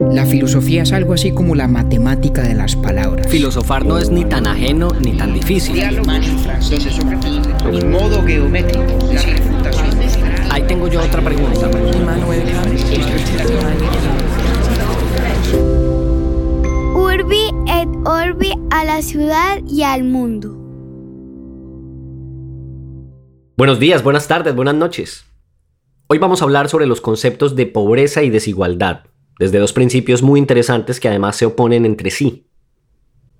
La filosofía es algo así como la matemática de las palabras. Filosofar no es ni tan ajeno ni tan difícil. en modo geométrico. Ahí tengo yo otra pregunta. Urbi et Orbi a la ciudad y al mundo. Buenos días, buenas tardes, buenas noches. Hoy vamos a hablar sobre los conceptos de pobreza y desigualdad, desde dos principios muy interesantes que además se oponen entre sí.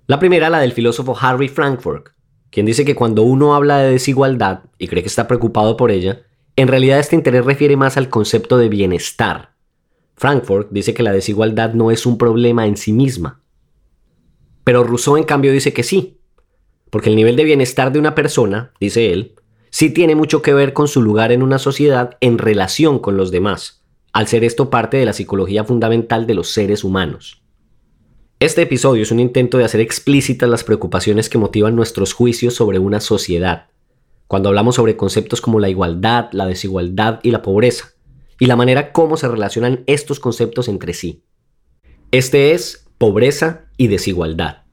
La primera, la del filósofo Harry Frankfurt, quien dice que cuando uno habla de desigualdad y cree que está preocupado por ella, en realidad este interés refiere más al concepto de bienestar. Frankfurt dice que la desigualdad no es un problema en sí misma. Pero Rousseau en cambio dice que sí, porque el nivel de bienestar de una persona, dice él, sí tiene mucho que ver con su lugar en una sociedad en relación con los demás, al ser esto parte de la psicología fundamental de los seres humanos. Este episodio es un intento de hacer explícitas las preocupaciones que motivan nuestros juicios sobre una sociedad, cuando hablamos sobre conceptos como la igualdad, la desigualdad y la pobreza, y la manera como se relacionan estos conceptos entre sí. Este es pobreza y desigualdad.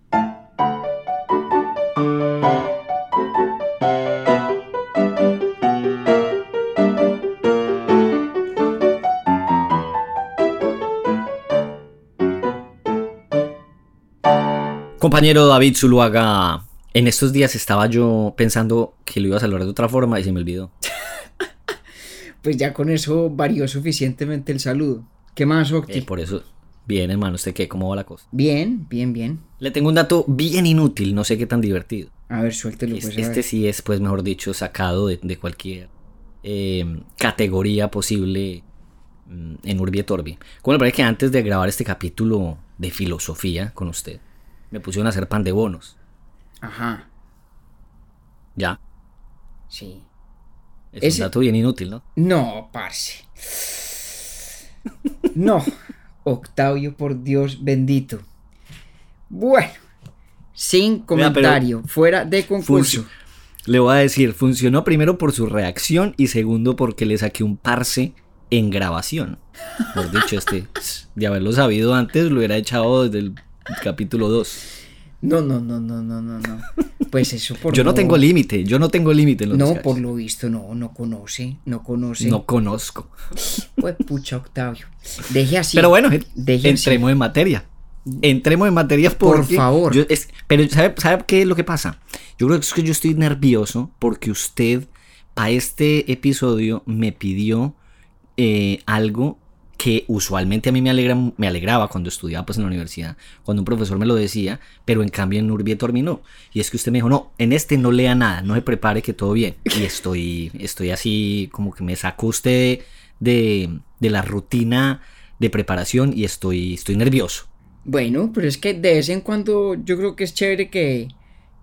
Compañero David Zuluaga, en estos días estaba yo pensando que lo iba a saludar de otra forma y se me olvidó. pues ya con eso varió suficientemente el saludo. ¿Qué más, Octi? Eh, por eso. Bien, hermano, ¿usted qué? ¿Cómo va la cosa? Bien, bien, bien. Le tengo un dato bien inútil, no sé qué tan divertido. A ver, suéltelo. Pues, este sí es, pues, mejor dicho, sacado de, cualquier eh, categoría posible mm, en Urbi et Orbi. Como le parece que antes de grabar este capítulo de filosofía con usted, me pusieron a hacer pan de bonos. Ajá. ¿Ya? Sí. Es un dato bien inútil, ¿no? No, parce. no. Octavio, por Dios bendito. Bueno. Sin comentario. fuera de concurso. Le voy a decir, funcionó primero por su reacción y segundo porque le saqué un parse en grabación. Por dicho, este, de haberlo sabido antes, lo hubiera echado desde el capítulo 2. No, no, no, no, no, no, no. Pues eso por Yo no, tengo límite, yo no tengo límite No, por lo visto no, no conoce, no conoce. No conozco. Pues pucha, Octavio. Deje así. Pero bueno, entremos en materia. Entremos en materia por favor. pero ¿sabe, ¿sabe qué es lo que pasa? Yo creo que es que yo estoy nervioso porque usted a este episodio me pidió eh, algo que usualmente a mí me, alegra, me alegraba cuando estudiaba pues en la universidad, cuando un profesor me lo decía, pero en cambio en Urbi terminó. Y es que usted me dijo, no, en este no lea nada, no se prepare que todo bien. Y estoy, estoy así como que me sacó usted de, de la rutina de preparación y estoy, estoy nervioso. Bueno, pero es que de vez en cuando yo creo que es chévere que,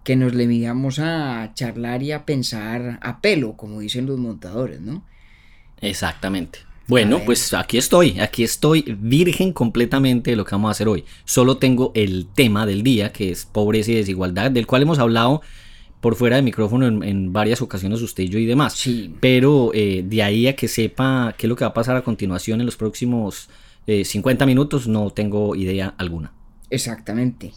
que nos le midamos a charlar y a pensar a pelo, como dicen los montadores, ¿no? Exactamente. Bueno, pues aquí estoy, aquí estoy virgen completamente de lo que vamos a hacer hoy. Solo tengo el tema del día, que es pobreza y desigualdad, del cual hemos hablado por fuera de micrófono en, varias ocasiones usted y yo y demás. Sí. Pero eh, de ahí a que sepa qué es lo que va a pasar a continuación en los próximos 50 eh, minutos, no tengo idea alguna. Exactamente.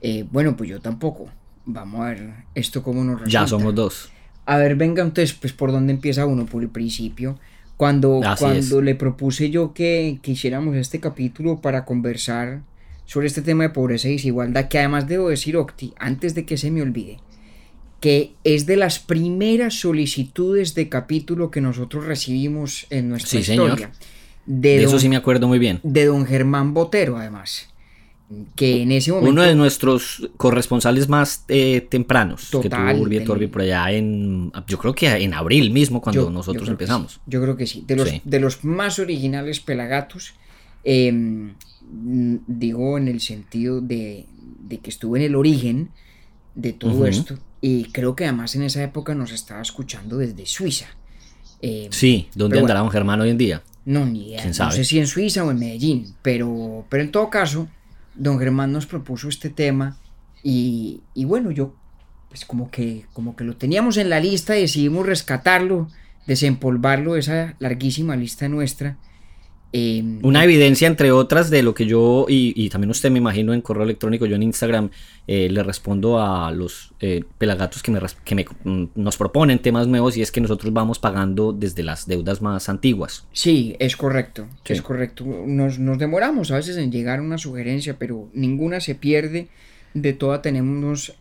Eh, bueno, pues yo tampoco. Vamos a ver esto cómo nos resulta. Ya somos dos. A ver, venga entonces, pues por dónde empieza uno, por el principio. Cuando, cuando le propuse yo que, que, hiciéramos este capítulo para conversar sobre este tema de pobreza y desigualdad, que además debo decir, Octi, antes de que se me olvide, que es de las primeras solicitudes de capítulo que nosotros recibimos en nuestra historia. De, eso sí me acuerdo muy bien. De don Germán Botero, además que en ese momento... Uno de nuestros corresponsales más eh, tempranos, que tuvo Urbi Torbi por allá en, yo creo que en abril mismo, cuando nosotros empezamos. Yo creo que sí, de los, de los más originales pelagatos, em, digo en el sentido de, que estuvo en el origen de todo esto, y creo que además en esa época nos estaba escuchando desde Suiza. Em, sí, ¿dónde andará un Germán hoy en día? No, ni idea. No sé si en Suiza o en Medellín, pero, pero en todo caso, don Germán nos propuso este tema y, bueno, yo pues como que, como que lo teníamos en la lista y decidimos rescatarlo, desempolvarlo, esa larguísima lista nuestra. Em, una evidencia entre otras de lo que yo, y, también usted me imagino en correo electrónico, yo en Instagram eh, le respondo a los eh, pelagatos que, me, que mm, nos proponen temas nuevos y es que nosotros vamos pagando desde las deudas más antiguas. Sí, es correcto, es correcto. Nos, nos, demoramos a veces en llegar a una sugerencia, pero ninguna se pierde. De toda tenemos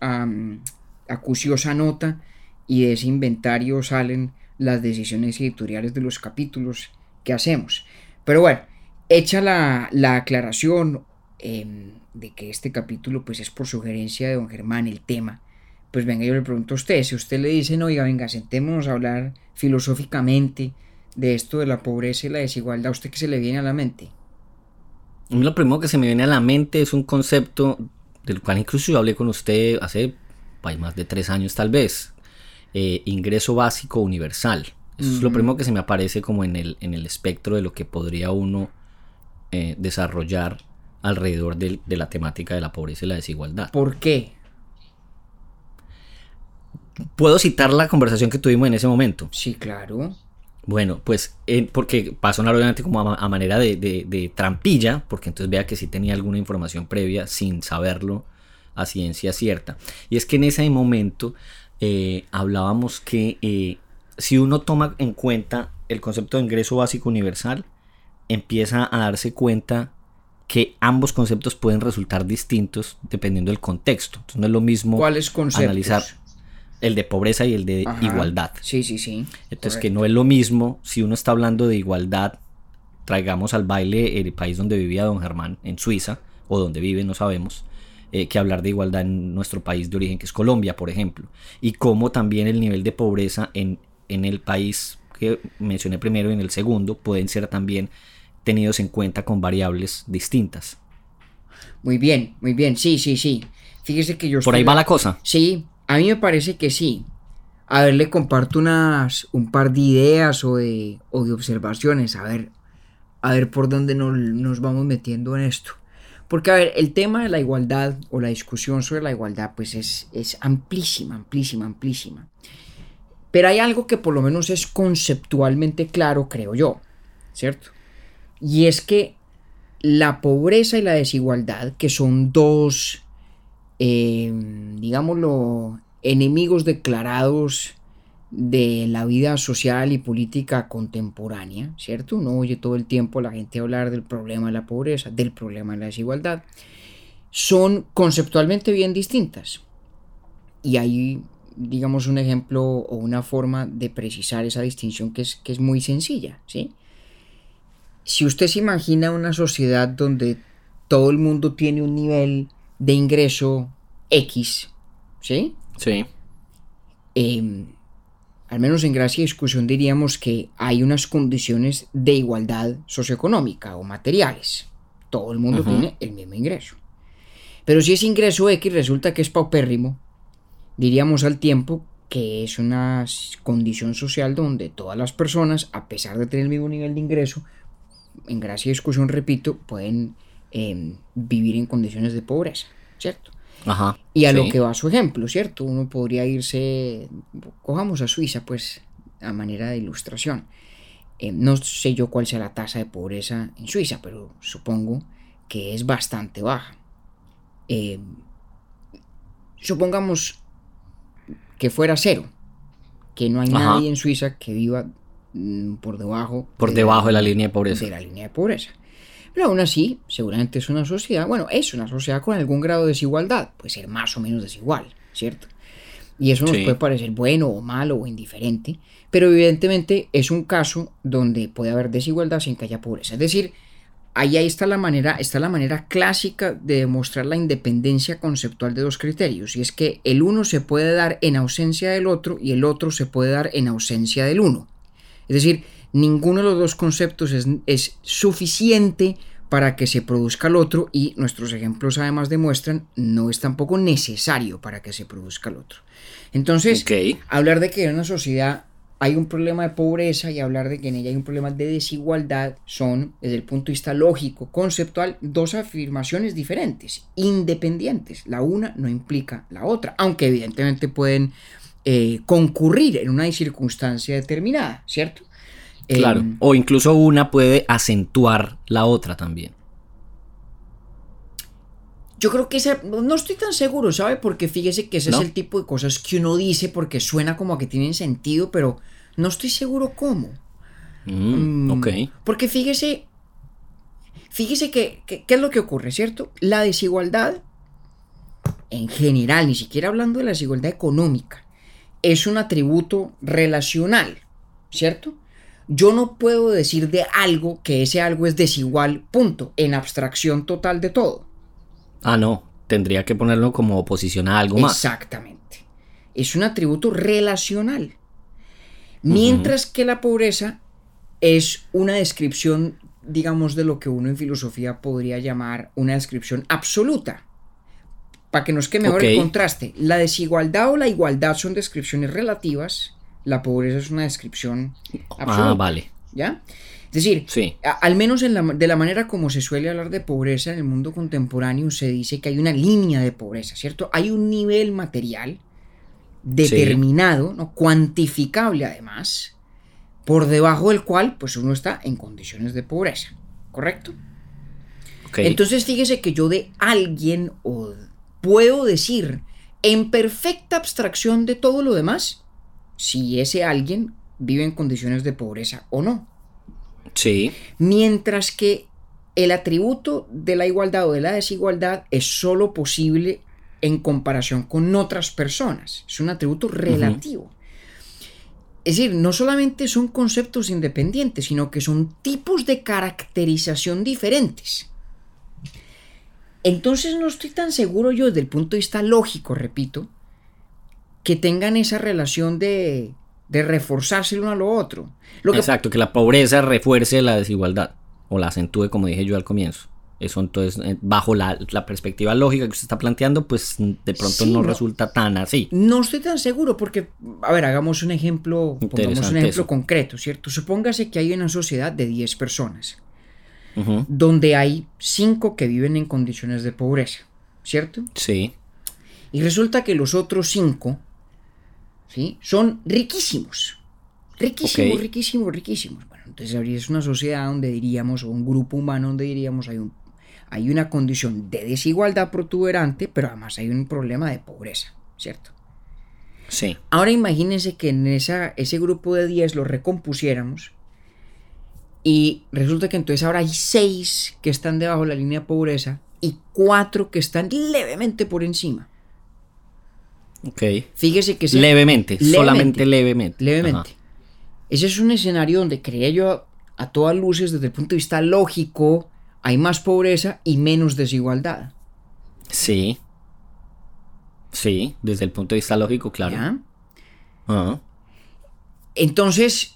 acuciosa nota y de ese inventario salen las decisiones editoriales de los capítulos que hacemos. Pero bueno, hecha la, aclaración em, de que este capítulo pues es por sugerencia de don Germán el tema, pues venga yo le pregunto a usted, si usted le dice, oiga, venga, sentémonos a hablar filosóficamente de esto de la pobreza y la desigualdad, ¿a usted qué se le viene a la mente? Lo primero que se me viene a la mente es un concepto del cual incluso yo hablé con usted hace más de tres años tal vez, eh, ingreso básico universal. Eso es lo primero que se me aparece como en el, en el espectro de lo que podría uno eh, desarrollar alrededor de, la temática de la pobreza y la desigualdad. ¿Por qué? ¿Puedo citar la conversación que tuvimos en ese momento? Sí, claro. Bueno, pues eh, porque pasó obviamente como a, manera de, trampilla, porque entonces vea que sí tenía alguna información previa sin saberlo a ciencia cierta. Y es que en ese momento eh, hablábamos que si uno toma en cuenta el concepto de ingreso básico universal, empieza a darse cuenta que ambos conceptos pueden resultar distintos dependiendo del contexto. Entonces no es lo mismo ¿Cuáles analizar el de pobreza y el de igualdad. Sí, sí, sí. Entonces que no es lo mismo si uno está hablando de igualdad, traigamos al baile el país donde vivía don Germán, en Suiza, o donde vive, no sabemos, eh, que hablar de igualdad en nuestro país de origen, que es Colombia, por ejemplo. Y cómo también el nivel de pobreza en en el país que mencioné primero y en el segundo pueden ser también tenidos en cuenta con variables distintas. Muy bien, muy bien, sí, sí, sí. Fíjese que yo... Por ahí va la cosa. Sí, a mí me parece que sí. A ver, le comparto unas, un par de ideas o de, o de observaciones, a ver, a ver por dónde nos, nos vamos metiendo en esto. Porque, a ver, el tema de la igualdad o la discusión sobre la igualdad, pues es, es amplísima, amplísima, amplísima. Pero hay algo que por lo menos es conceptualmente claro, creo yo, ¿cierto? Y es que la pobreza y la desigualdad, que son dos, eh, digámoslo, enemigos declarados de la vida social y política contemporánea, ¿cierto? Uno oye todo el tiempo a la gente hablar del problema de la pobreza, del problema de la desigualdad. Son conceptualmente bien distintas. Y hay digamos, un ejemplo o una forma de precisar esa distinción que es, que es muy sencilla, ¿sí? Si usted se imagina una sociedad donde todo el mundo tiene un nivel de ingreso X, ¿sí? Sí. Em, al menos en gracia y discusión diríamos que hay unas condiciones de igualdad socioeconómica o materiales. Todo el mundo tiene el mismo ingreso. Pero si ese ingreso X resulta que es paupérrimo, diríamos al tiempo que es una condición social donde todas las personas, a pesar de tener el mismo nivel de ingreso, en gracia y discusión, repito, pueden em, vivir en condiciones de pobreza, ¿cierto? Ajá, y a lo que va su ejemplo, ¿cierto? Uno podría irse, cojamos a Suiza, pues, a manera de ilustración. Em, no sé yo cuál sea la tasa de pobreza en Suiza, pero supongo que es bastante baja. Em, supongamos que fuera cero, que no hay nadie en Suiza que viva mm, por debajo. Por debajo de la línea de pobreza. De la línea de pobreza. Pero aún así, seguramente es una sociedad, bueno, es una sociedad con algún grado de desigualdad, puede ser más o menos desigual, ¿cierto? Y eso nos puede parecer bueno o malo o indiferente, pero evidentemente es un caso donde puede haber desigualdad sin que haya pobreza. Es decir, ahí, está la manera, está la manera clásica de demostrar la independencia conceptual de dos criterios, y es que el uno se puede dar en ausencia del otro y el otro se puede dar en ausencia del uno. Es decir, ninguno de los dos conceptos es, es suficiente para que se produzca el otro y nuestros ejemplos además demuestran no es tampoco necesario para que se produzca el otro. Entonces, hablar de que una sociedad hay un problema de pobreza y hablar de que en ella hay un problema de desigualdad son, desde el punto de vista lógico, conceptual, dos afirmaciones diferentes, independientes. La una no implica la otra, aunque evidentemente pueden eh, concurrir en una circunstancia determinada, ¿cierto? Claro, em, o incluso una puede acentuar la otra también. Yo creo que esa, no estoy tan seguro, ¿sabe? Porque fíjese que ese es el tipo de cosas que uno dice porque suena como a que tienen sentido, pero no estoy seguro cómo. Mm, mm, ok. Porque fíjese, fíjese que, ¿qué es lo que ocurre, cierto? La desigualdad, en general, ni siquiera hablando de la desigualdad económica, es un atributo relacional, ¿cierto? Yo no puedo decir de algo que ese algo es desigual, punto, en abstracción total de todo. Ah, no, tendría que ponerlo como oposición a algo más. Exactamente. Es un atributo relacional. Mientras que la pobreza es una descripción, digamos, de lo que uno en filosofía podría llamar una descripción absoluta. Para que nos quede mejor el contraste. La desigualdad o la igualdad son descripciones relativas. La pobreza es una descripción ah, absoluta. Ah, vale. ¿Ya? Es decir, al menos de la manera como se suele hablar de pobreza en el mundo contemporáneo, se dice que hay una línea de pobreza, ¿cierto? Hay un nivel material determinado, ¿no? cuantificable además, por debajo del cual pues uno está en condiciones de pobreza, ¿correcto? Entonces fíjese que yo de alguien o puedo decir en perfecta abstracción de todo lo demás si ese alguien vive en condiciones de pobreza o no. Sí. Mientras que el atributo de la igualdad o de la desigualdad es solo posible en comparación con otras personas. Es un atributo relativo. Es decir, no solamente son conceptos independientes, sino que son tipos de caracterización diferentes. Entonces no estoy tan seguro yo desde el punto de vista lógico, repito, que tengan esa relación de de reforzarse el uno a lo otro. Exacto, que la pobreza refuerce la desigualdad o la acentúe, como dije yo al comienzo. Eso entonces, eh, bajo la, perspectiva lógica que usted está planteando, pues de pronto no, resulta tan así. No estoy tan seguro porque, a ver, hagamos un ejemplo, pongamos un ejemplo concreto, ¿cierto? Supóngase que hay una sociedad de 10 personas, donde hay 5 que viven en condiciones de pobreza, ¿cierto? Sí. Y resulta que los otros 5 son riquísimos. Riquísimos, riquísimos, riquísimos. Bueno, entonces es una sociedad donde diríamos, o un grupo humano donde diríamos hay, un, hay una condición de desigualdad protuberante, pero además hay un problema de pobreza, ¿cierto? Sí. Ahora imagínense que en esa, ese grupo de 10 lo recompusiéramos y resulta que entonces ahora hay 6 que están debajo de la línea de pobreza y 4 que están levemente por encima. Ok. Fíjese que... levemente, solamente levemente. Levemente. Ese es un escenario donde creía yo a todas luces, desde el punto de vista lógico, hay más pobreza y menos desigualdad. Sí. Sí, desde el punto de vista lógico, claro. Entonces,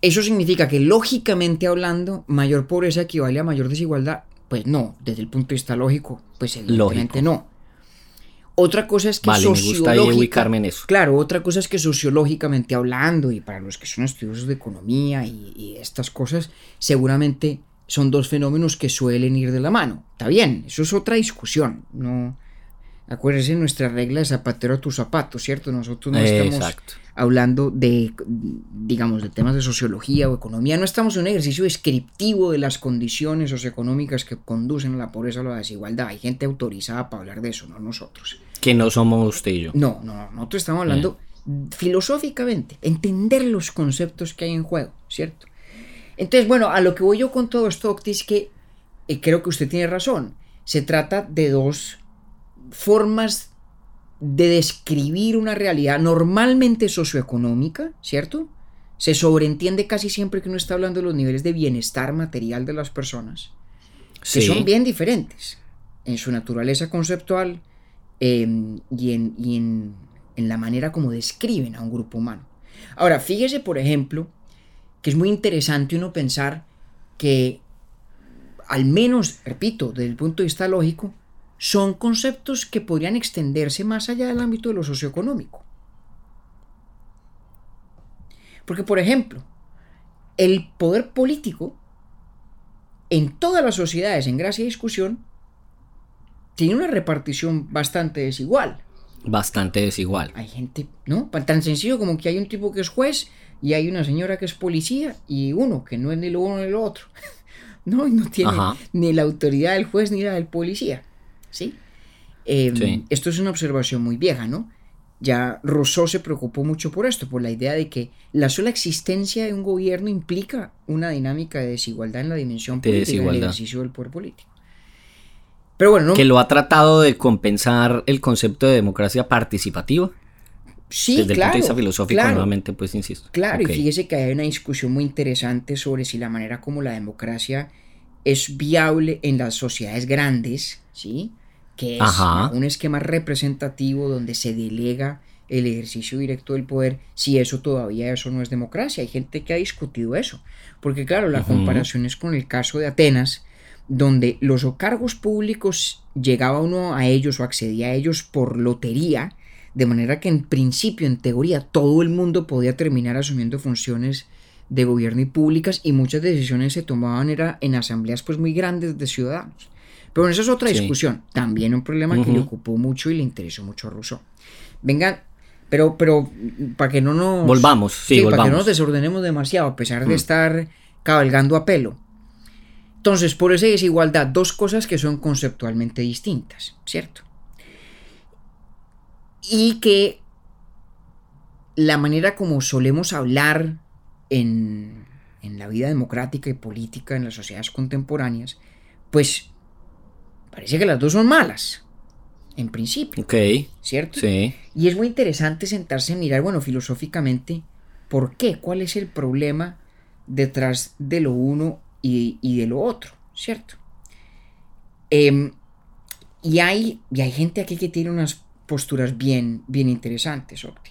eso significa que lógicamente hablando, mayor pobreza equivale a mayor desigualdad. Pues no, desde el punto de vista lógico, pues evidentemente no. Otra cosa es que sociológicamente. Claro, otra cosa es que sociológicamente hablando, y para los que son estudiosos de economía y, estas cosas, seguramente son dos fenómenos que suelen ir de la mano. Está bien, eso es otra discusión. No, acuérdense nuestra regla de zapatero a tu zapato, ¿cierto? Nosotros no estamos hablando de, digamos, de temas de sociología o economía, no estamos en un ejercicio descriptivo de las condiciones socioeconómicas que conducen a la pobreza o la desigualdad. Hay gente autorizada para hablar de eso, no nosotros. Que no somos usted y yo. No, no, nosotros estamos hablando filosóficamente, entender los conceptos que hay en juego, ¿cierto? Entonces, bueno, a lo que voy yo con todo esto, es que eh, creo que usted tiene razón. Se trata de dos formas de describir una realidad normalmente socioeconómica, ¿cierto? Se sobreentiende casi siempre que uno está hablando de los niveles de bienestar material de las personas, que son bien diferentes en su naturaleza conceptual em, y, en, en la manera como describen a un grupo humano. Ahora, fíjese, por ejemplo, que es muy interesante uno pensar que, al menos, repito, desde el punto de vista lógico, son conceptos que podrían extenderse más allá del ámbito de lo socioeconómico. Porque, por ejemplo, el poder político en todas las sociedades, en gracia y discusión, tiene una repartición bastante desigual. Bastante desigual. Hay gente, ¿no? Tan sencillo como que hay un tipo que es juez y hay una señora que es policía y uno que no es ni lo uno ni lo otro. ¿No? Y no tiene ni la autoridad del juez ni la del policía. ¿Sí? Em, esto es una observación muy vieja, ¿no? Ya Rousseau se preocupó mucho por esto, por la idea de que la sola existencia de un gobierno implica una dinámica de desigualdad en la dimensión política del ejercicio del poder político. Pero bueno, que lo ha tratado de compensar el concepto de democracia participativa. Sí, Desde claro. el punto de vista filosófico, nuevamente, pues insisto. Claro, y fíjese que hay una discusión muy interesante sobre si la manera como la democracia es viable en las sociedades grandes, ¿sí? Que es un esquema representativo donde se delega el ejercicio directo del poder, si eso todavía eso no es democracia. Hay gente que ha discutido eso, porque claro, la comparación es con el caso de Atenas, donde los cargos públicos llegaba uno a ellos o accedía a ellos por lotería, de manera que en principio, en teoría, todo el mundo podía terminar asumiendo funciones de gobierno y públicas y muchas decisiones se tomaban era en asambleas pues muy grandes de ciudadanos. Pero esa es otra discusión. También un problema que le ocupó mucho y le interesó mucho a Rousseau. Venga, pero, pero para que no nos. Volvamos, sí, Para que no nos desordenemos demasiado, a pesar de mm. estar cabalgando a pelo. Entonces, por esa desigualdad, dos cosas que son conceptualmente distintas, ¿cierto? Y que la manera como solemos hablar en, en la vida democrática y política en las sociedades contemporáneas, pues Parece que las dos son malas, en principio. Ok. ¿Cierto? Sí. Y es muy interesante sentarse y mirar, bueno, filosóficamente, ¿por qué? ¿Cuál es el problema detrás de lo uno y, de lo otro? ¿Cierto? Em, y, hay, y hay gente aquí que tiene unas posturas bien, bien interesantes, Octi.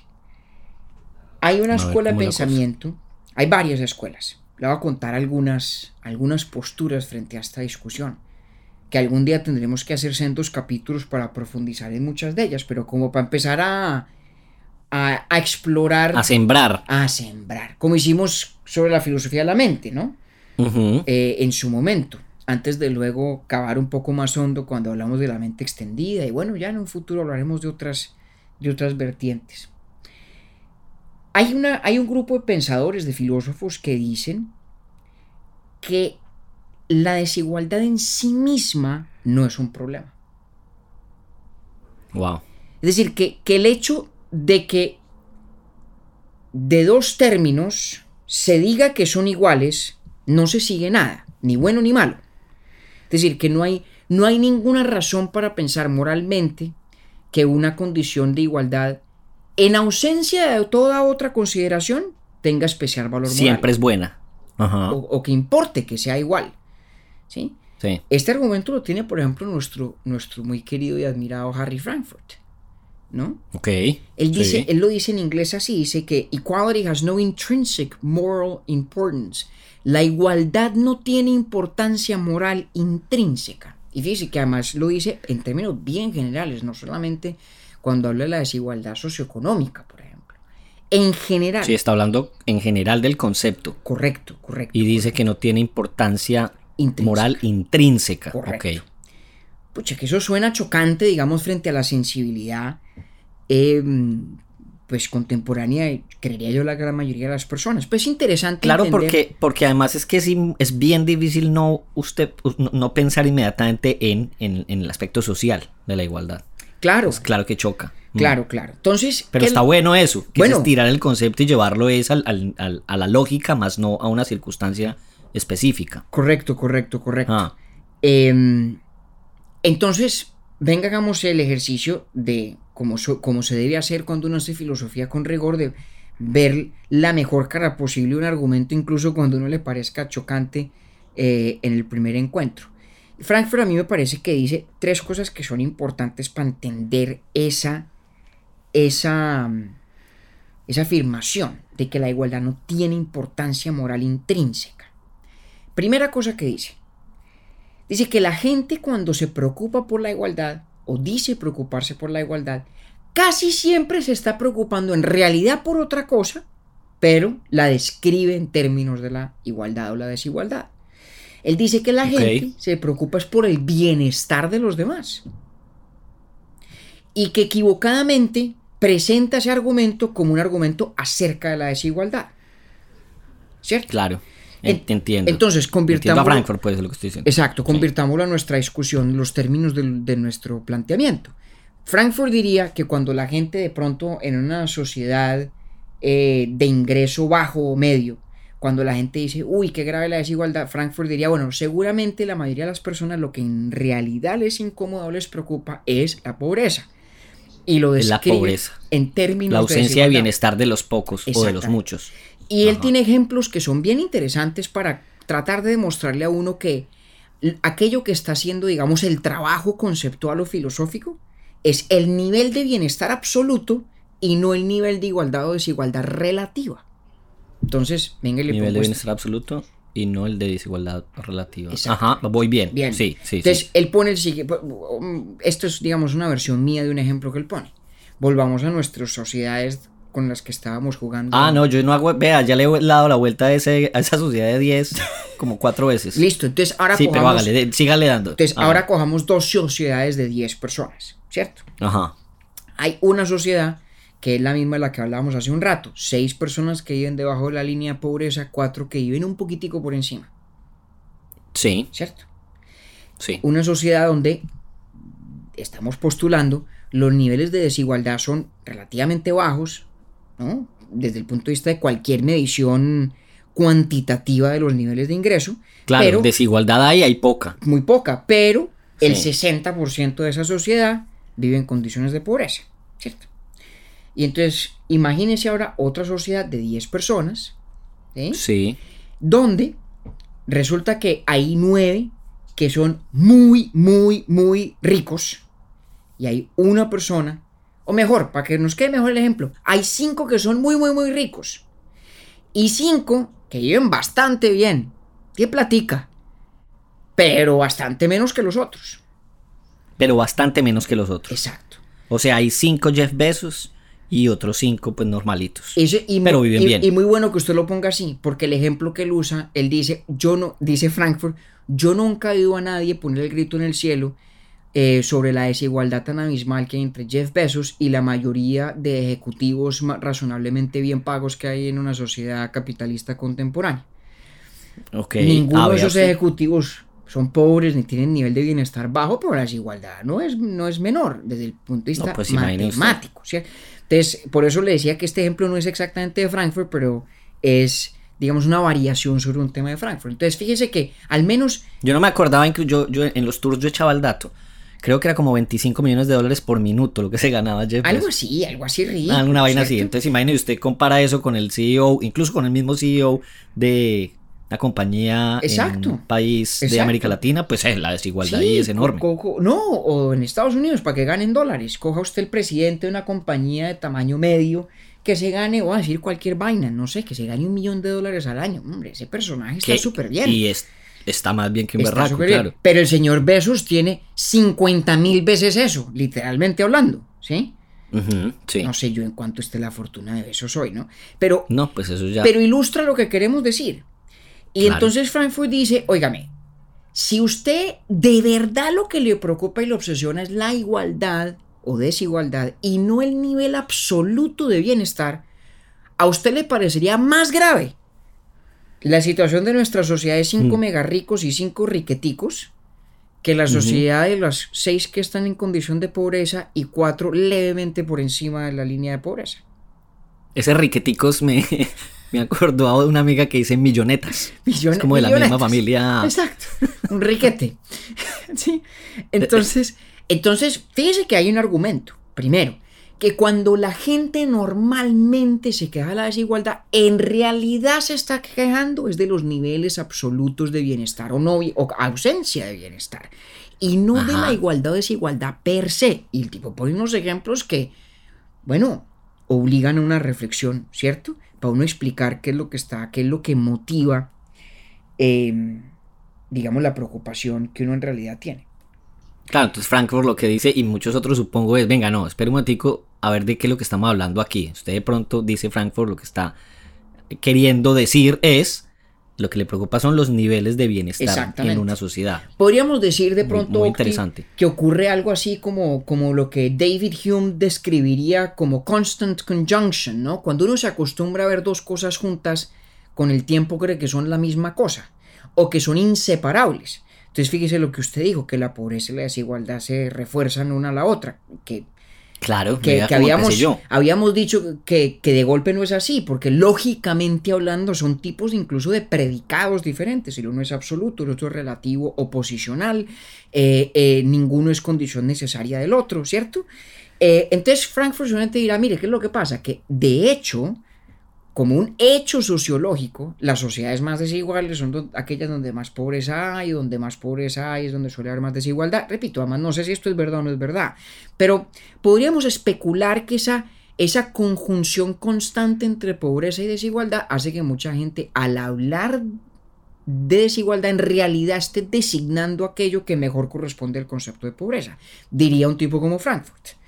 Hay una escuela de pensamiento, hay varias escuelas. Le voy a contar algunas, algunas posturas frente a esta discusión que algún día tendremos que hacer sendos capítulos para profundizar en muchas de ellas, pero como para empezar a, a, explorar. A sembrar. A sembrar, como hicimos sobre la filosofía de la mente, ¿no? Eh, en su momento, antes de luego cavar un poco más hondo cuando hablamos de la mente extendida, y bueno, ya en un futuro hablaremos de otras, de otras vertientes. Hay, una, hay un grupo de pensadores, de filósofos que dicen que la desigualdad en sí misma no es un problema. Wow. Es decir, que, el hecho de que de dos términos se diga que son iguales, no se sigue nada, ni bueno ni malo. Es decir, que no hay, no hay ninguna razón para pensar moralmente que una condición de igualdad, en ausencia de toda otra consideración, tenga especial valor moral. Siempre es buena. o, que importe que sea igual. ¿Sí? Sí. Este argumento lo tiene, por ejemplo, nuestro, nuestro muy querido y admirado Harry Frankfurt. ¿No? Ok. Él, dice, él lo dice en inglés así, dice que equality has no intrinsic moral importance. La igualdad no tiene importancia moral intrínseca. Y fíjese que además lo dice en términos bien generales, no solamente cuando habla de la desigualdad socioeconómica, por ejemplo. En general. Sí, está hablando en general del concepto. Correcto, correcto. Y dice que no tiene importancia Moral intrínseca. Correcto. Pucha, que eso suena chocante, digamos, frente a la sensibilidad em, pues contemporánea, creería yo, la gran mayoría de las personas. Pues interesante. Claro, porque, porque además es que es, es, bien difícil no, usted, no pensar inmediatamente en, en, el aspecto social de la igualdad. Claro. claro que choca. Mm. Claro, claro. Entonces. Pero está bueno eso, que es estirar el concepto y llevarlo es al, a la lógica, más no a una circunstancia específica. Correcto, correcto, correcto. Ah. Em, entonces, venga, hagamos el ejercicio de cómo, se debe hacer cuando uno hace filosofía con rigor, de ver la mejor cara posible un argumento, incluso cuando uno le parezca chocante eh, en el primer encuentro. Frankfurt a mí me parece que dice tres cosas que son importantes para entender esa, esa, esa afirmación de que la igualdad no tiene importancia moral intrínseca. Primera cosa que dice. Dice que la gente cuando se preocupa por la igualdad o dice preocuparse por la igualdad, casi siempre se está preocupando en realidad por otra cosa, pero la describe en términos de la igualdad o la desigualdad. Él dice que la gente se preocupa es por el bienestar de los demás. y que equivocadamente presenta ese argumento como un argumento acerca de la desigualdad. ¿Cierto? Claro. Entiendo. Entonces, convirtamos. a Frankfurt, pues, lo que estoy diciendo. Exacto, convirtámoslo a nuestra discusión, los términos de, nuestro planteamiento. Frankfurt diría que cuando la gente de pronto en una sociedad eh, de ingreso bajo o medio, cuando la gente dice, uy, qué grave la desigualdad, Frankfurt diría, bueno, seguramente la mayoría de las personas lo que en realidad les incomoda o les preocupa es la pobreza. Y lo describe la pobreza. en términos La ausencia de, bienestar de los pocos o de los muchos. Y él tiene ejemplos que son bien interesantes para tratar de demostrarle a uno que aquello que está haciendo, digamos, el trabajo conceptual o filosófico es el nivel de bienestar absoluto y no el nivel de igualdad o desigualdad relativa. Entonces, venga, le Nivel de bienestar absoluto y no el de desigualdad relativa. Ajá, voy bien. Bien. Sí, sí. Entonces, él pone el siguiente. Esto es, digamos, una versión mía de un ejemplo que él pone. Volvamos a nuestras sociedades con las que estábamos jugando. Ah, no, yo no hago. Vea, ya le he dado la vuelta a, ese, a esa sociedad de 10 como cuatro veces. Listo, entonces ahora sí, pero hágale, sígale dando. Entonces, ahora cojamos dos sociedades de 10 personas, ¿cierto? Ajá. Hay una sociedad que es la misma de la que hablábamos hace un rato. Seis personas que viven debajo de la línea de pobreza, cuatro que viven un poquitico por encima. Sí. ¿Cierto? Sí. Una sociedad donde estamos postulando los niveles de desigualdad son relativamente bajos, ¿no? Desde el punto de vista de cualquier medición cuantitativa de los niveles de ingreso. Claro, pero, desigualdad hay, hay poca. Muy poca, pero el 60% de esa sociedad vive en condiciones de pobreza, ¿cierto? Y entonces, imagínense ahora otra sociedad de 10 personas. Sí. Donde resulta que hay 9 que son muy, muy, muy ricos. Y hay una persona, o mejor, para que nos quede mejor el ejemplo, hay 5 que son muy, muy, muy ricos. Y 5 que viven bastante bien. ¿Qué platica? Pero bastante menos que los otros. Pero bastante menos que los otros. Exacto. O sea, hay 5 Jeff Bezos y otros cinco pues normalitos. y pero viven bien. Y muy bueno que usted lo ponga así, porque el ejemplo que él usa, él dice, yo no, dice Frankfurt, yo nunca he oído a nadie poner el grito en el cielo eh, sobre la desigualdad tan abismal que hay entre Jeff Bezos y la mayoría de ejecutivos razonablemente bien pagos que hay en una sociedad capitalista contemporánea. Okay. Ninguno de esos ejecutivos son pobres ni tienen nivel de bienestar bajo, pero la desigualdad no es, no es menor desde el punto de vista pues matemático. Entonces, por eso le decía que este ejemplo no es exactamente de Frankfurt, pero es, digamos, una variación sobre un tema de Frankfurt. Entonces, fíjese que al menos... Yo no me acordaba, yo, yo en los tours yo echaba el dato. Creo que era como 25 millones de dólares por minuto lo que se ganaba Jeff. Algo así, algo así ridículo. Ah, una vaina así. Entonces, imagínese usted compara eso con el CEO, incluso con el mismo CEO de una compañía en un país de América Latina, pues es la desigualdad ahí es enorme. no, o en Estados Unidos, para que ganen dólares. Coja usted el presidente de una compañía de tamaño medio que se gane, o a decir cualquier vaina, no sé, que se gane un millón de dólares al año. Hombre, ese personaje está súper bien. Y está más bien que un berraco, claro. Pero el señor Besos tiene 50 mil veces eso, literalmente hablando, ¿sí? sí. No sé yo en cuánto esté la fortuna de Besos hoy, ¿no? Pero, no, pues eso ya. Pero ilustra lo que queremos decir. Y entonces Frankfurt dice, óigame, si usted de verdad lo que le preocupa y le obsesiona es la igualdad o desigualdad y no el nivel absoluto de bienestar, a usted le parecería más grave la situación de nuestra sociedad de cinco mm. mega ricos y cinco riqueticos que la sociedad de los seis que están en condición de pobreza y cuatro levemente por encima de la línea de pobreza. Ese riqueticos me, me acordó de una amiga que dice millonetas. es como de la misma familia. Exacto. Un riquete. sí. Entonces, entonces, fíjese que hay un argumento. Primero, que cuando la gente normalmente se queja de la desigualdad, en realidad se está quejando es de los niveles absolutos de bienestar o, no, o ausencia de bienestar. Y no de la igualdad o desigualdad per se. Y el tipo pone unos ejemplos que, bueno, obligan a una reflexión, ¿cierto? para uno explicar qué es lo que está, qué es lo que motiva, em, digamos, la preocupación que uno en realidad tiene. Claro, entonces Frankfurt lo que dice, y muchos otros supongo, es, venga, no, espera un momentico, a ver de qué es lo que estamos hablando aquí. Usted de pronto dice Frankfurt, lo que está queriendo decir es, Lo que le preocupa son los niveles de bienestar en una sociedad. Podríamos decir de pronto interesante. que ocurre algo así como, como lo que David Hume describiría como constant conjunction, ¿no? Cuando uno se acostumbra a ver dos cosas juntas, con el tiempo cree que son la misma cosa o que son inseparables. Entonces fíjese lo que usted dijo, que la pobreza y la desigualdad se refuerzan una a la otra, que Claro, que, habíamos, habíamos dicho que, de golpe no es así, porque lógicamente hablando son tipos incluso de predicados diferentes. El uno es absoluto, el otro es relativo o posicional, eh, eh, ninguno es condición necesaria del otro, ¿cierto? Eh, entonces Frankfurt solamente dirá, mire, ¿qué es lo que pasa? Que de hecho como un hecho sociológico, las sociedades más desiguales son aquellas donde más pobreza hay, donde más pobreza hay es donde suele haber más desigualdad. Repito, además no sé si esto es verdad o no es verdad, pero podríamos especular que esa, esa conjunción constante entre pobreza y desigualdad hace que mucha gente al hablar de desigualdad en realidad esté designando aquello que mejor corresponde al concepto de pobreza, diría un tipo como Frankfurt.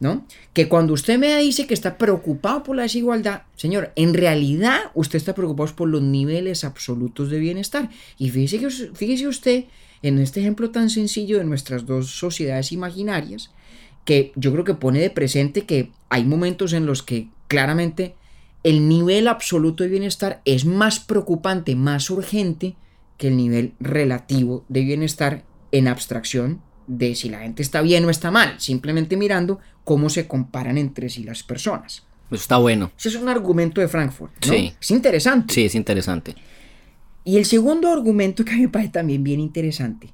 ¿No? Que cuando usted me dice que está preocupado por la desigualdad, señor, en realidad usted está preocupado por los niveles absolutos de bienestar. Y fíjese, fíjese usted en este ejemplo tan sencillo de nuestras dos sociedades imaginarias, que yo creo que pone de presente que hay momentos en los que claramente el nivel absoluto de bienestar es más preocupante, más urgente que el nivel relativo de bienestar en abstracción de si la gente está bien o está mal, simplemente mirando cómo se comparan entre sí las personas. Eso está bueno. Ese es un argumento de Frankfurt. Sí. Es interesante. Sí, es interesante. Y el segundo argumento que a mí me parece también bien interesante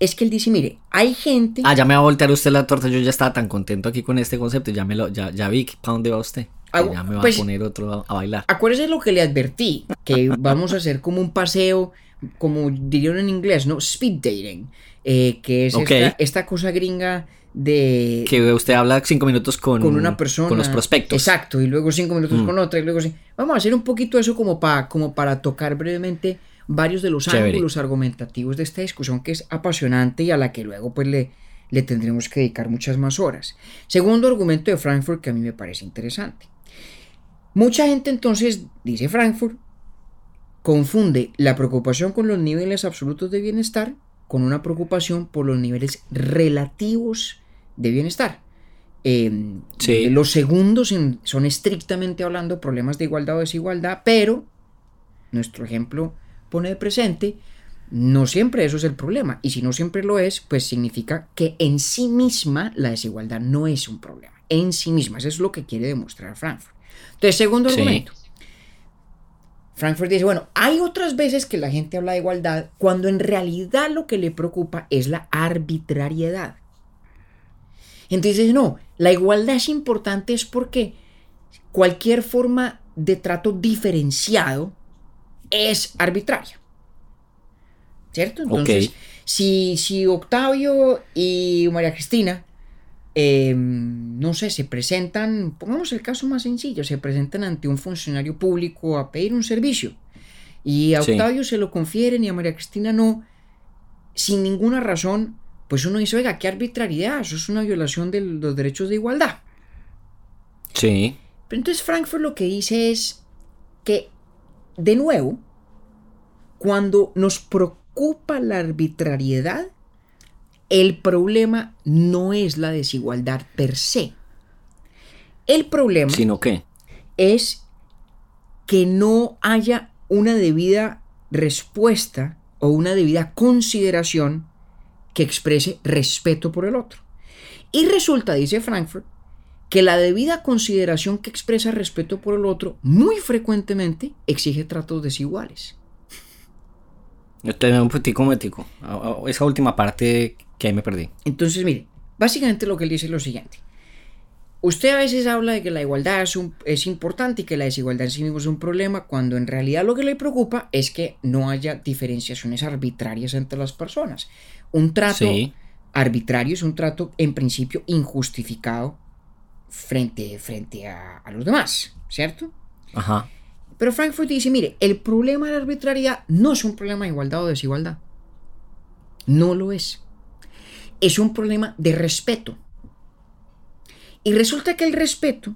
es que él dice, mire, hay gente... Ah, ya me va a voltear usted la torta, yo ya estaba tan contento aquí con este concepto, ya, me lo, ya, ya vi para dónde va usted. Ah, ya me va a pues, poner otro a, bailar. Acuérdese lo que le advertí, que vamos a hacer como un paseo, como dirían en inglés, ¿no? Speed dating. Eh, que es esta, cosa gringa de... Que usted habla cinco minutos con, con una persona. Con los prospectos. Exacto, y luego cinco minutos mm. con otra, y luego... Vamos a hacer un poquito eso como, para como para tocar brevemente varios de los ángulos argumentativos de esta discusión que es apasionante y a la que luego pues le, le tendremos que dedicar muchas más horas. Segundo argumento de Frankfurt que a mí me parece interesante. Mucha gente entonces, dice Frankfurt, confunde la preocupación con los niveles absolutos de bienestar con una preocupación por los niveles relativos de bienestar. Em, los segundos son estrictamente hablando problemas de igualdad o desigualdad, pero nuestro ejemplo pone de presente, no siempre eso es el problema. Y si no siempre lo es, pues significa que en sí misma la desigualdad no es un problema. En sí misma, eso es lo que quiere demostrar Frankfurt. Entonces, segundo argumento. Frankfurt dice, bueno, hay otras veces que la gente habla de igualdad cuando en realidad lo que le preocupa es la arbitrariedad. Entonces no, la igualdad es importante es porque cualquier forma de trato diferenciado es arbitraria. ¿Cierto? Entonces, si, si Octavio y María Cristina Em, no sé, se presentan, pongamos el caso más sencillo, se presentan ante un funcionario público a pedir un servicio y a Octavio se lo confieren y a María Cristina no, sin ninguna razón, pues uno dice, oiga, qué arbitrariedad, eso es una violación de los derechos de igualdad. Sí. Pero entonces Frankfurt lo que dice es que, de nuevo, cuando nos preocupa la arbitrariedad, el problema no es la desigualdad per se. El problema ¿Sino qué? es que no haya una debida respuesta o una debida consideración que exprese respeto por el otro. Y resulta, dice Frankfurt, que la debida consideración que expresa respeto por el otro muy frecuentemente exige tratos desiguales. Yo un poquitico mético. Esa última parte que ahí me perdí. Entonces, mire, básicamente lo que él dice es lo siguiente. Usted a veces habla de que la igualdad es, es importante y que la desigualdad en sí mismo es un problema, cuando en realidad lo que le preocupa es que no haya diferenciaciones arbitrarias entre las personas. Un trato arbitrario es un trato en principio injustificado frente, frente a, a los demás, ¿cierto? Ajá. Pero Frankfurt dice, mire, el problema de la arbitrariedad no es un problema de igualdad o desigualdad. No lo es. Es un problema de respeto. Y resulta que el respeto,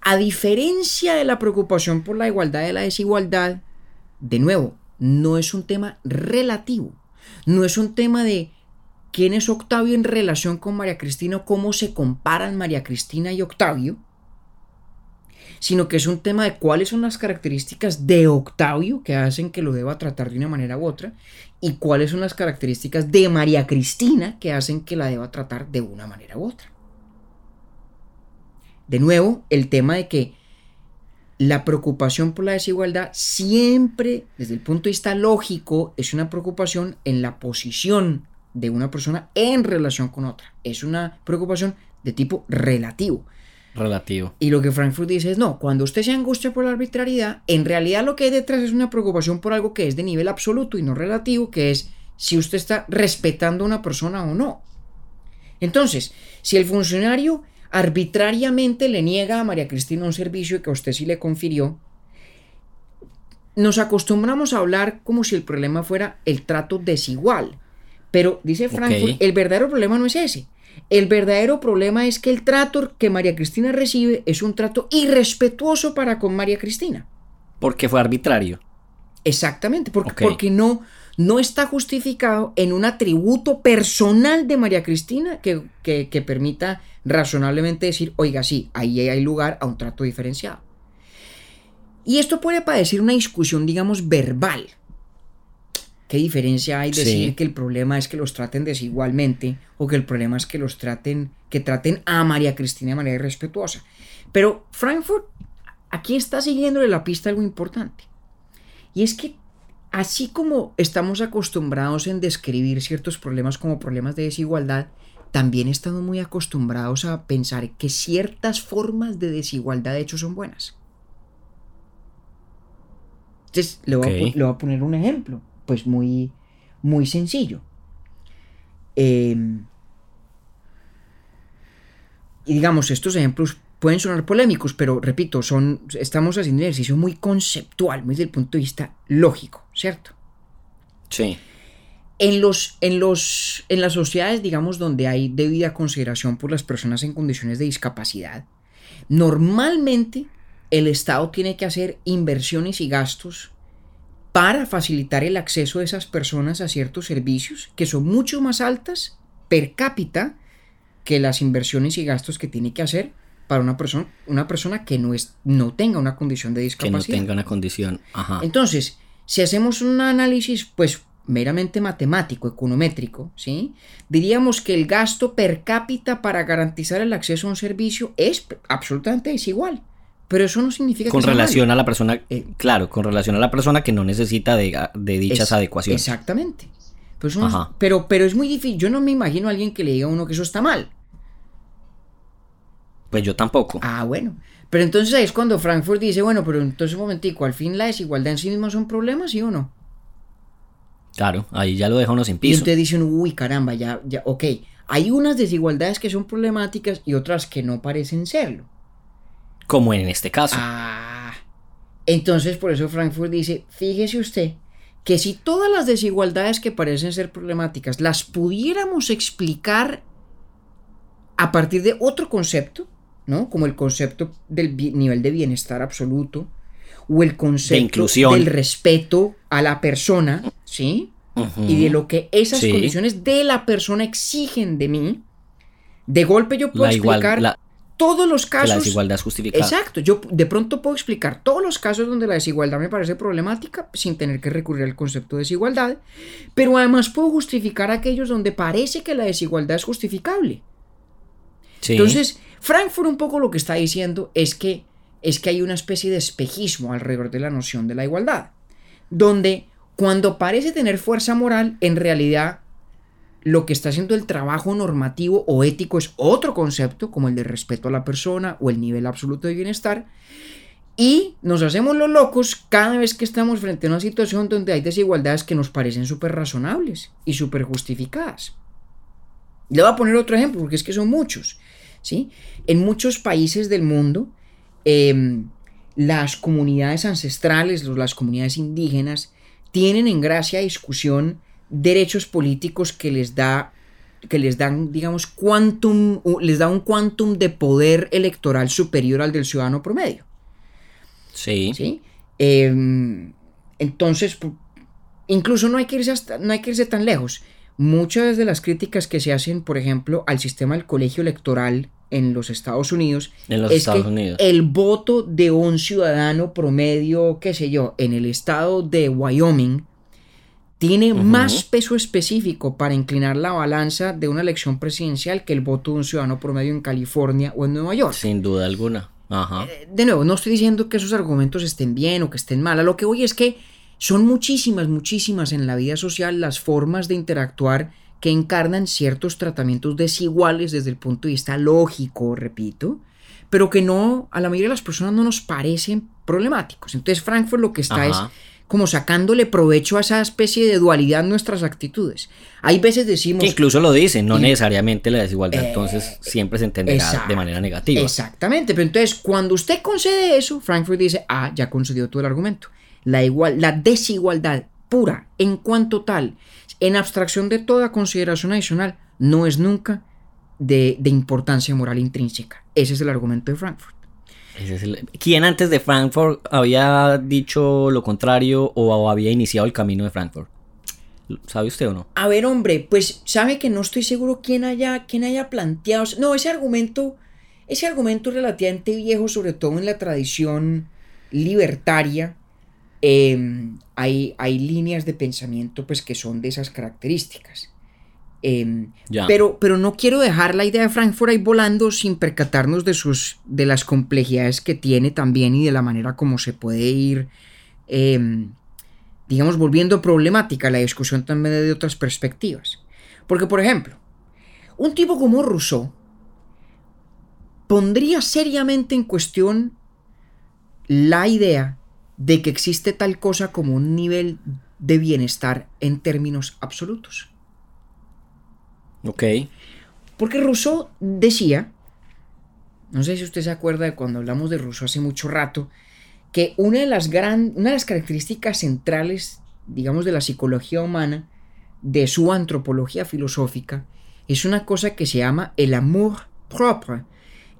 a diferencia de la preocupación por la igualdad y la desigualdad, de nuevo, no es un tema relativo, no es un tema de quién es Octavio en relación con María Cristina o cómo se comparan María Cristina y Octavio, sino que es un tema de cuáles son las características de Octavio que hacen que lo deba tratar de una manera u otra y cuáles son las características de María Cristina que hacen que la deba tratar de una manera u otra. De nuevo, el tema de que la preocupación por la desigualdad siempre, desde el punto de vista lógico, es una preocupación en la posición de una persona en relación con otra. Es una preocupación de tipo relativo. Relativo. Y lo que Frankfurt dice es, no, cuando usted se angustia por la arbitrariedad, en realidad lo que hay detrás es una preocupación por algo que es de nivel absoluto y no relativo, que es si usted está respetando a una persona o no. Entonces, si el funcionario arbitrariamente le niega a María Cristina un servicio que a usted sí le confirió, nos acostumbramos a hablar como si el problema fuera el trato desigual. Pero dice Frankfurt, el verdadero problema no es ese. El verdadero problema es que el trato que María Cristina recibe es un trato irrespetuoso para con María Cristina. Porque fue arbitrario. Exactamente, porque, porque no, no está justificado en un atributo personal de María Cristina que, que permita razonablemente decir, oiga, sí, ahí hay lugar a un trato diferenciado. Y esto puede parecer una discusión, digamos, verbal, ¿Qué diferencia hay decir que el problema es que los traten desigualmente o que el problema es que los traten, que traten a María Cristina de manera irrespetuosa? Pero Frankfurt aquí está siguiéndole la pista algo importante. Y es que así como estamos acostumbrados en describir ciertos problemas como problemas de desigualdad, también estamos muy acostumbrados a pensar que ciertas formas de desigualdad de hecho son buenas. Entonces, le voy a poner un ejemplo pues muy, muy sencillo. Em, y digamos, estos ejemplos pueden sonar polémicos, pero repito, son, estamos haciendo un ejercicio muy conceptual, muy desde el punto de vista lógico, ¿cierto? Sí. En, los, en, los, en las sociedades, digamos, donde hay debida consideración por las personas en condiciones de discapacidad, normalmente el Estado tiene que hacer inversiones y gastos para facilitar el acceso de esas personas a ciertos servicios que son mucho más altas per cápita que las inversiones y gastos que tiene que hacer para una persona, una persona que no, es, no tenga una condición de discapacidad. Que no tenga una condición. Ajá. Entonces, si hacemos un análisis, pues meramente matemático, econométrico, ¿sí? Diríamos que el gasto per cápita para garantizar el acceso a un servicio es absolutamente desigual. Pero eso no significa con relación a la persona, eh, claro, con relación a la persona que no necesita de, dichas adecuaciones. Exactamente. Pues pero, pero es muy difícil. Yo no me imagino a alguien que le diga a uno que eso está mal. Pues yo tampoco. Ah, bueno. Pero entonces ahí es cuando Frankfurt dice, bueno, pero entonces un momentico, al fin la desigualdad en sí misma son problemas, ¿sí o no? Claro, ahí ya lo deja uno sin piso. Y ustedes dicen, uy, caramba, ya, ya, ok. Hay unas desigualdades que son problemáticas y otras que no parecen serlo como en este caso. Ah, entonces por eso Frankfurt dice, fíjese usted que si todas las desigualdades que parecen ser problemáticas las pudiéramos explicar a partir de otro concepto, ¿no? Como el concepto del nivel de bienestar absoluto o el concepto del respeto a la persona, ¿sí? Y de lo que esas condiciones de la persona exigen de mí, de golpe yo puedo explicar todos los casos. la desigualdad es justificada. Exacto. Yo de pronto puedo explicar todos los casos donde la desigualdad me parece problemática sin tener que recurrir al concepto de desigualdad. Pero además puedo justificar aquellos donde parece que la desigualdad es justificable. Entonces, Frankfurt un poco lo que está diciendo es que, es que hay una especie de espejismo alrededor de la noción de la igualdad. Donde cuando parece tener fuerza moral, en realidad lo que está haciendo el trabajo normativo o ético es otro concepto, como el de respeto a la persona o el nivel absoluto de bienestar. Y nos hacemos los locos cada vez que estamos frente a una situación donde hay desigualdades que nos parecen súper razonables y súper justificadas. Le voy a poner otro ejemplo, porque es que son muchos. ¿sí? En muchos países del mundo, em, las comunidades ancestrales, las comunidades indígenas, tienen en gracia discusión derechos políticos que les da que les dan, digamos, quantum, les da un quantum de poder electoral superior al del ciudadano promedio. Sí. ¿Sí? Em, entonces, incluso no hay que irse, no hay que irse tan lejos. Muchas de las críticas que se hacen, por ejemplo, al sistema del colegio electoral en los Estados Unidos es que el voto de un ciudadano promedio, qué sé yo, en el estado de Wyoming tiene más peso específico para inclinar la balanza de una elección presidencial que el voto de un ciudadano promedio en California o en Nueva York. Sin duda alguna. Ajá. Eh, de nuevo, no estoy diciendo que esos argumentos estén bien o que estén mal. A lo que voy es que son muchísimas, muchísimas en la vida social las formas de interactuar que encarnan ciertos tratamientos desiguales desde el punto de vista lógico, repito, pero que no, a la mayoría de las personas no nos parecen problemáticos. Entonces Frankfurt lo que está es como sacándole provecho a esa especie de dualidad en nuestras actitudes. Hay veces decimos... Que incluso lo dicen, no necesariamente la desigualdad, eh, entonces siempre se entenderá de manera negativa. Exactamente, pero entonces cuando usted concede eso, Frankfurt dice, ah, ya concedió todo el argumento. La, igual, la desigualdad pura en cuanto tal, en abstracción de toda consideración adicional, no es nunca de, de importancia moral intrínseca. Ese es el argumento de Frankfurt. ¿Quién antes de Frankfurt había dicho lo contrario o había iniciado el camino de Frankfurt? ¿Sabe usted o no? A ver, hombre, pues sabe que no estoy seguro quién haya, quién haya planteado. No, ese argumento, ese argumento es relativamente viejo, sobre todo en la tradición libertaria. Em, hay, hay líneas de pensamiento pues, que son de esas características. Em, pero, pero no quiero dejar la idea de Frankfurt ahí volando sin percatarnos de, sus, de las complejidades que tiene también y de la manera como se puede ir, em, digamos, volviendo problemática la discusión también de otras perspectivas. Porque, por ejemplo, un tipo como Rousseau pondría seriamente en cuestión la idea de que existe tal cosa como un nivel de bienestar en términos absolutos. Ok. Porque Rousseau decía, no sé si usted se acuerda de cuando hablamos de Rousseau hace mucho rato, que una de las, gran, una de las características centrales, digamos, de la psicología humana, de su antropología filosófica, es una cosa que se llama el amor propio,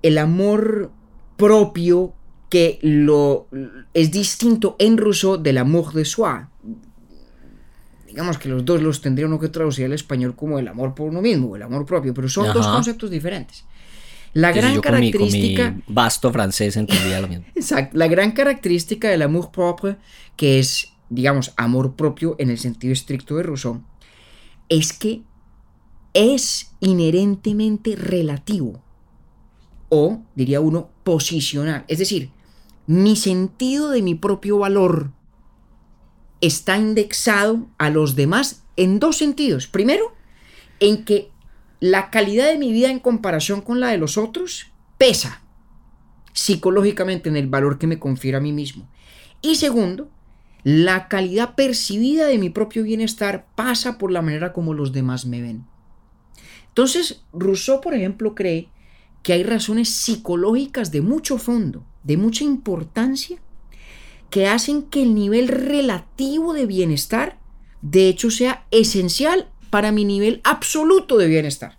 el amor propio que lo, es distinto en Rousseau del amor de soi, digamos que los dos los tendría uno que traducir al español como el amor por uno mismo, el amor propio, pero son dos conceptos diferentes. La gran característica. vasto francés entendía lo mismo. Exacto. La gran característica del amor propio, que es, digamos, amor propio en el sentido estricto de Rousseau, es que es inherentemente relativo. O, diría uno, posicional. Es decir, mi sentido de mi propio valor está indexado a los demás en dos sentidos. Primero, en que la calidad de mi vida en comparación con la de los otros pesa psicológicamente en el valor que me confiere a mí mismo. Y segundo, la calidad percibida de mi propio bienestar pasa por la manera como los demás me ven. Entonces, Rousseau, por ejemplo, cree que hay razones psicológicas de mucho fondo, de mucha importancia, que hacen que el nivel relativo de bienestar, de hecho, sea esencial para mi nivel absoluto de bienestar.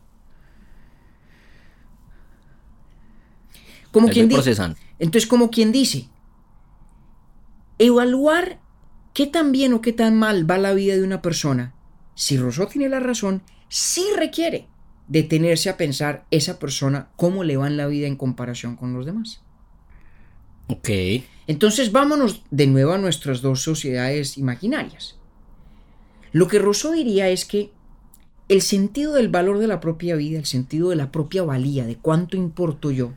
Como quien dice, entonces, como quien dice, evaluar qué tan bien o qué tan mal va la vida de una persona, si Rousseau tiene la razón, sí requiere detenerse a pensar esa persona cómo le va en la vida en comparación con los demás. Ok. Entonces vámonos de nuevo a nuestras dos sociedades imaginarias. Lo que Rousseau diría es que el sentido del valor de la propia vida, el sentido de la propia valía, de cuánto importo yo,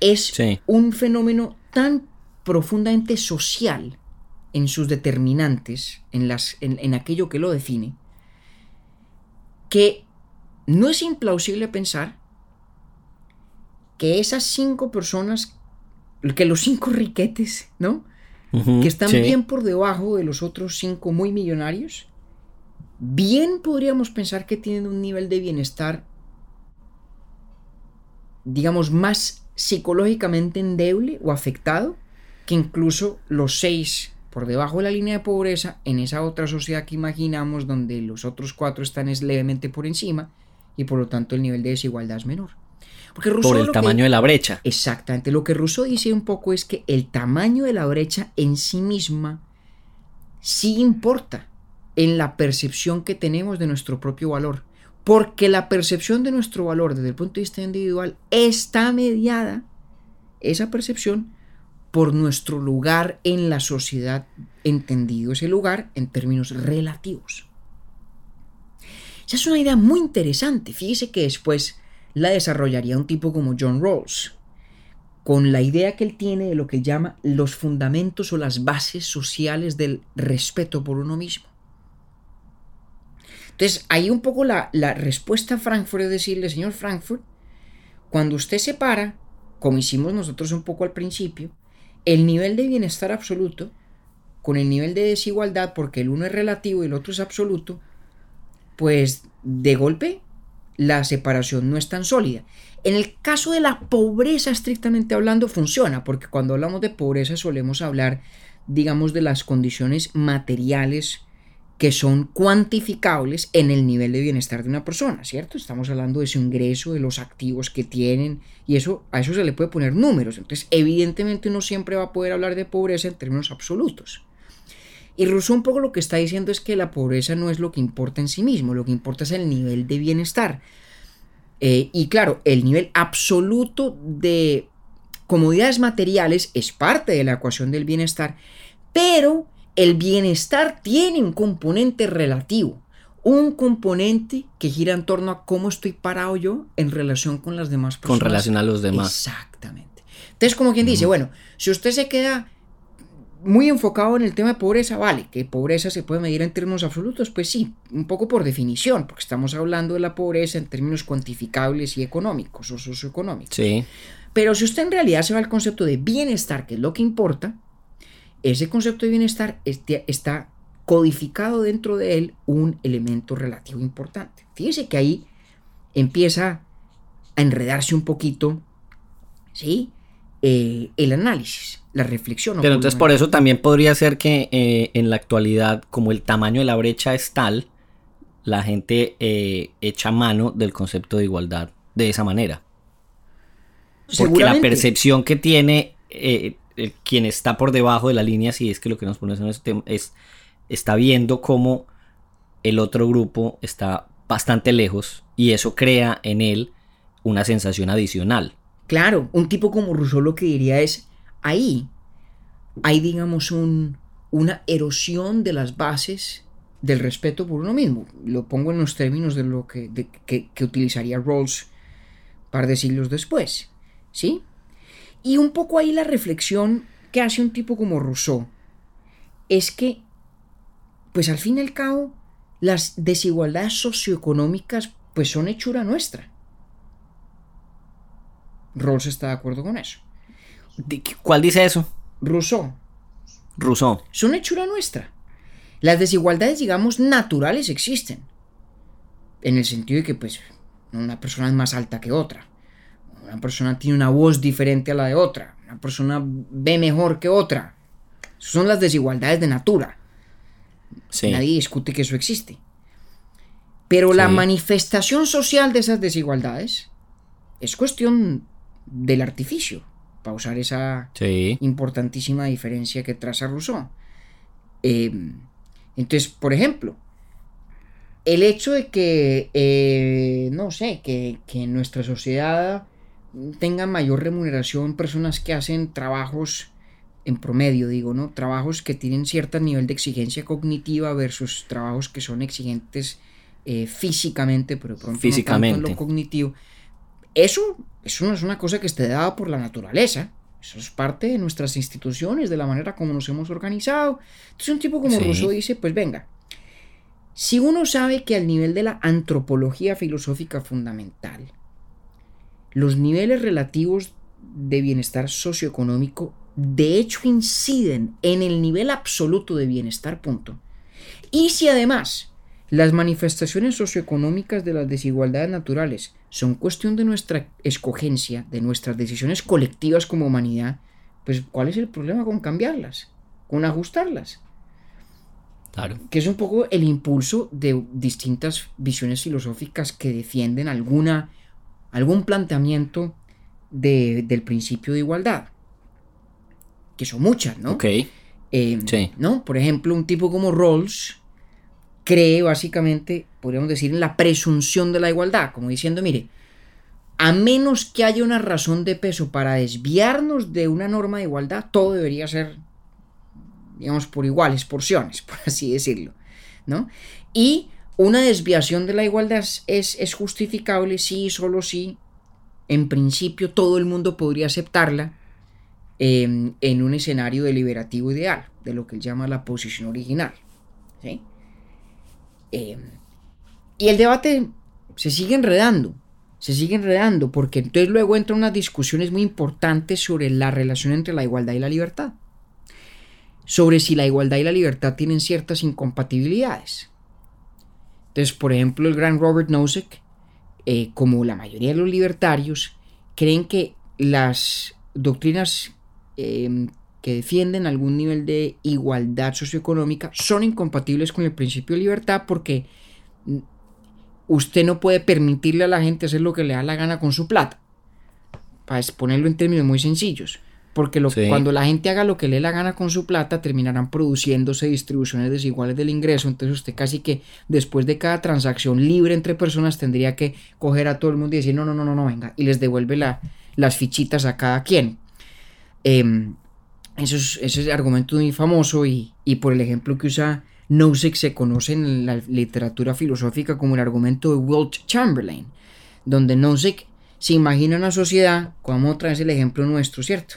es un fenómeno tan profundamente social en sus determinantes, en, las, en aquello que lo define, que no es implausible pensar que esas cinco personas que los cinco riquetes, ¿no? que están bien por debajo de los otros cinco muy millonarios, bien podríamos pensar que tienen un nivel de bienestar, digamos, más psicológicamente endeble o afectado que incluso los seis por debajo de la línea de pobreza en esa otra sociedad que imaginamos donde los otros cuatro están levemente por encima y por lo tanto el nivel de desigualdad es menor por el tamaño de la brecha. Exactamente. Lo que Rousseau dice un poco es que el tamaño de la brecha en sí misma sí importa en la percepción que tenemos de nuestro propio valor. Porque la percepción de nuestro valor desde el punto de vista individual está mediada, esa percepción, por nuestro lugar en la sociedad, entendido ese lugar en términos relativos. Esa es una idea muy interesante. Fíjese que después la desarrollaría un tipo como John Rawls, con la idea que él tiene de lo que llama los fundamentos o las bases sociales del respeto por uno mismo. Entonces, ahí un poco la, respuesta a Frankfurt es decirle, señor Frankfurt, cuando usted separa, como hicimos nosotros un poco al principio, el nivel de bienestar absoluto con el nivel de desigualdad, porque el uno es relativo y el otro es absoluto, pues de golpe la separación no es tan sólida. En el caso de la pobreza, estrictamente hablando, funciona, porque cuando hablamos de pobreza solemos hablar, digamos, de las condiciones materiales que son cuantificables en el nivel de bienestar de una persona, ¿cierto? Estamos hablando de su ingreso, de los activos que tienen, y eso a eso se le puede poner números. Entonces, evidentemente uno siempre va a poder hablar de pobreza en términos absolutos. Y Rousseau un poco lo que está diciendo es que la pobreza no es lo que importa en sí mismo, lo que importa es el nivel de bienestar. Eh, y claro, el nivel absoluto de comodidades materiales es parte de la ecuación del bienestar, pero el bienestar tiene un componente relativo, un componente que gira en torno a cómo estoy parado yo en relación con las demás personas. Con relación a los demás. Exactamente. Entonces, como quien dice, bueno, si usted se queda muy enfocado en el tema de pobreza, vale, que pobreza se puede medir en términos absolutos, pues sí, un poco por definición, porque estamos hablando de la pobreza en términos cuantificables y económicos o socioeconómicos. Sí. Pero si usted en realidad se va al concepto de bienestar, que es lo que importa, ese concepto de bienestar este, está codificado dentro de él un elemento relativo importante. Fíjese que ahí empieza a enredarse un poquito, ¿sí? Eh, el análisis, la reflexión. Pero entonces por eso también podría ser que eh, en la actualidad, como el tamaño de la brecha es tal, la gente eh, echa mano del concepto de igualdad de esa manera. Porque la percepción que tiene quien está por debajo de la línea, si es que lo que nos pones en este tema es, está viendo cómo el otro grupo está bastante lejos y eso crea en él una sensación adicional. Claro, un tipo como Rousseau lo que diría es, ahí hay digamos un, una erosión de las bases del respeto por uno mismo. Lo pongo en los términos de lo que, que, que utilizaría Rawls un par de siglos después. ¿Sí? Y un poco ahí la reflexión que hace un tipo como Rousseau es que, pues al fin y al cabo, las desigualdades socioeconómicas pues son hechura nuestra. Rawls está de acuerdo con eso. ¿Cuál dice eso? Rousseau. Rousseau. Son hechura nuestra. Las desigualdades, digamos, naturales existen. En el sentido de que, pues, una persona es más alta que otra. Una persona tiene una voz diferente a la de otra. Una persona ve mejor que otra. son las desigualdades de natura. Nadie discute que eso existe. Pero la manifestación social de esas desigualdades es cuestión del artificio, para usar esa importantísima diferencia que traza Rousseau. Em, entonces, por ejemplo, el hecho de que, eh, no sé, que, que nuestra sociedad tengan mayor remuneración personas que hacen trabajos en promedio, digo, ¿no? Trabajos que tienen cierto nivel de exigencia cognitiva versus trabajos que son exigentes eh, físicamente, pero pronto físicamente. No tanto en lo cognitivo. Eso, eso no es una cosa que esté dada por la naturaleza. Eso es parte de nuestras instituciones, de la manera como nos hemos organizado. Entonces un tipo como Rousseau dice, pues venga, si uno sabe que al nivel de la antropología filosófica fundamental, los niveles relativos de bienestar socioeconómico de hecho inciden en el nivel absoluto de bienestar, punto. Y si además las manifestaciones socioeconómicas de las desigualdades naturales son cuestión de nuestra escogencia, de nuestras decisiones colectivas como humanidad, pues ¿cuál es el problema con cambiarlas? Con ajustarlas. Claro. Que es un poco el impulso de distintas visiones filosóficas que defienden alguna algún planteamiento del principio de igualdad. Que son muchas, ¿no? Ok. Eh, sí. ¿No? Por ejemplo, un tipo como Rawls cree básicamente, podríamos decir, en la presunción de la igualdad, como diciendo, mire, a menos que haya una razón de peso para desviarnos de una norma de igualdad, todo debería ser, digamos, por iguales porciones, por así decirlo, ¿no? Y una desviación de la igualdad es, es justificable si y solo si, en principio, todo el mundo podría aceptarla em, en un escenario deliberativo ideal, de lo que él llama la posición original. ¿sí? Em, y el debate se sigue enredando, se sigue enredando, porque entonces luego entran unas discusiones muy importantes sobre la relación entre la igualdad y la libertad. Sobre si la igualdad y la libertad tienen ciertas incompatibilidades. Entonces, por ejemplo, el gran Robert Nozick, eh, como la mayoría de los libertarios, creen que las doctrinas em, que defienden algún nivel de igualdad socioeconómica son incompatibles con el principio de libertad porque usted no puede permitirle a la gente hacer lo que le da la gana con su plata. Para ponerlo en términos muy sencillos. Porque cuando la gente haga lo que le dé la gana con su plata, terminarán produciéndose distribuciones desiguales del ingreso. Entonces usted casi que después de cada transacción libre entre personas tendría que coger a todo el mundo y decir, no, no, no, no, no, venga. Y les devuelve la, las fichitas a cada quien. Eh, eso es, ese argumento muy famoso y, por el ejemplo que usa Nozick se conoce en la literatura filosófica como el argumento de Wilt Chamberlain, donde Nozick se imagina una sociedad, como otra vez el ejemplo nuestro, ¿cierto?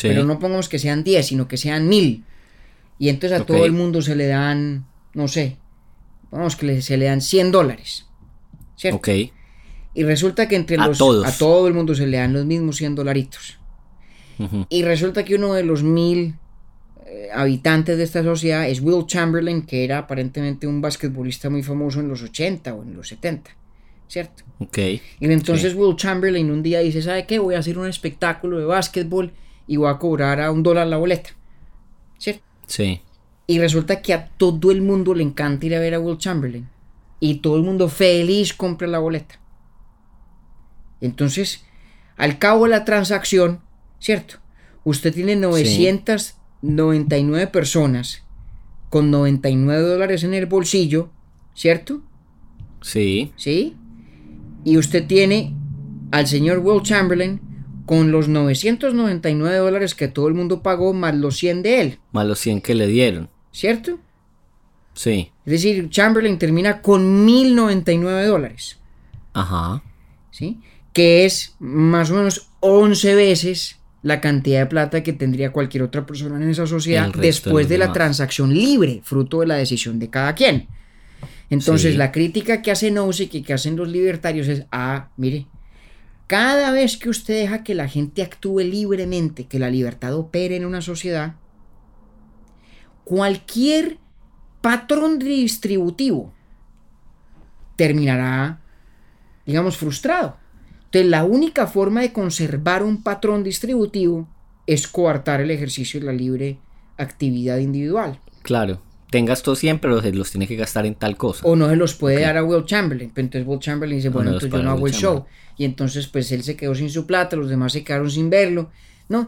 Pero no pongamos que sean 10, sino que sean mil. Y entonces a todo el mundo se le dan, no sé, vamos que se le dan 100 dólares. ¿Cierto? Ok. Y resulta que entre los... A todo el mundo se le dan los mismos 100 dolaritos. Y resulta que uno de los mil eh, habitantes de esta sociedad es Will Chamberlain, que era aparentemente un basquetbolista muy famoso en los 80 o en los 70. ¿Cierto? Ok. Y entonces Will Chamberlain un día dice, ¿sabe qué? Voy a hacer un espectáculo de básquetbol y voy a cobrar a un dólar la boleta. ¿Cierto? Sí. Y resulta que a todo el mundo le encanta ir a ver a Will Chamberlain. Y todo el mundo feliz compra la boleta. Entonces, al cabo de la transacción, ¿cierto? Usted tiene 999 personas con 99 dólares en el bolsillo, ¿cierto? Sí. ¿Sí? Y usted tiene al señor Will Chamberlain con los 999 dólares que todo el mundo pagó más los 100 de él. Más los 100 que le dieron. ¿Cierto? Sí. Es decir, Chamberlain termina con 1099 dólares. Ajá. ¿Sí? Que es más o menos 11 veces la cantidad de plata que tendría cualquier otra persona en esa sociedad después de, la transacción libre, fruto de la decisión de cada quien. Entonces, la crítica que hace Nozick y que hacen los libertarios es, ah, mire, cada vez que usted deja que la gente actúe libremente, que la libertad opere en una sociedad, cualquier patrón distributivo terminará, digamos, frustrado. Entonces, la única forma de conservar un patrón distributivo es coartar el ejercicio de la libre actividad individual. Claro. Tengas todo 100, pero se los tiene que gastar en tal cosa. O no se los puede dar a Will Chamberlain. Pero entonces Will Chamberlain dice, bueno, entonces yo no hago el show. Y entonces pues él se quedó sin su plata, los demás se quedaron sin verlo. ¿no?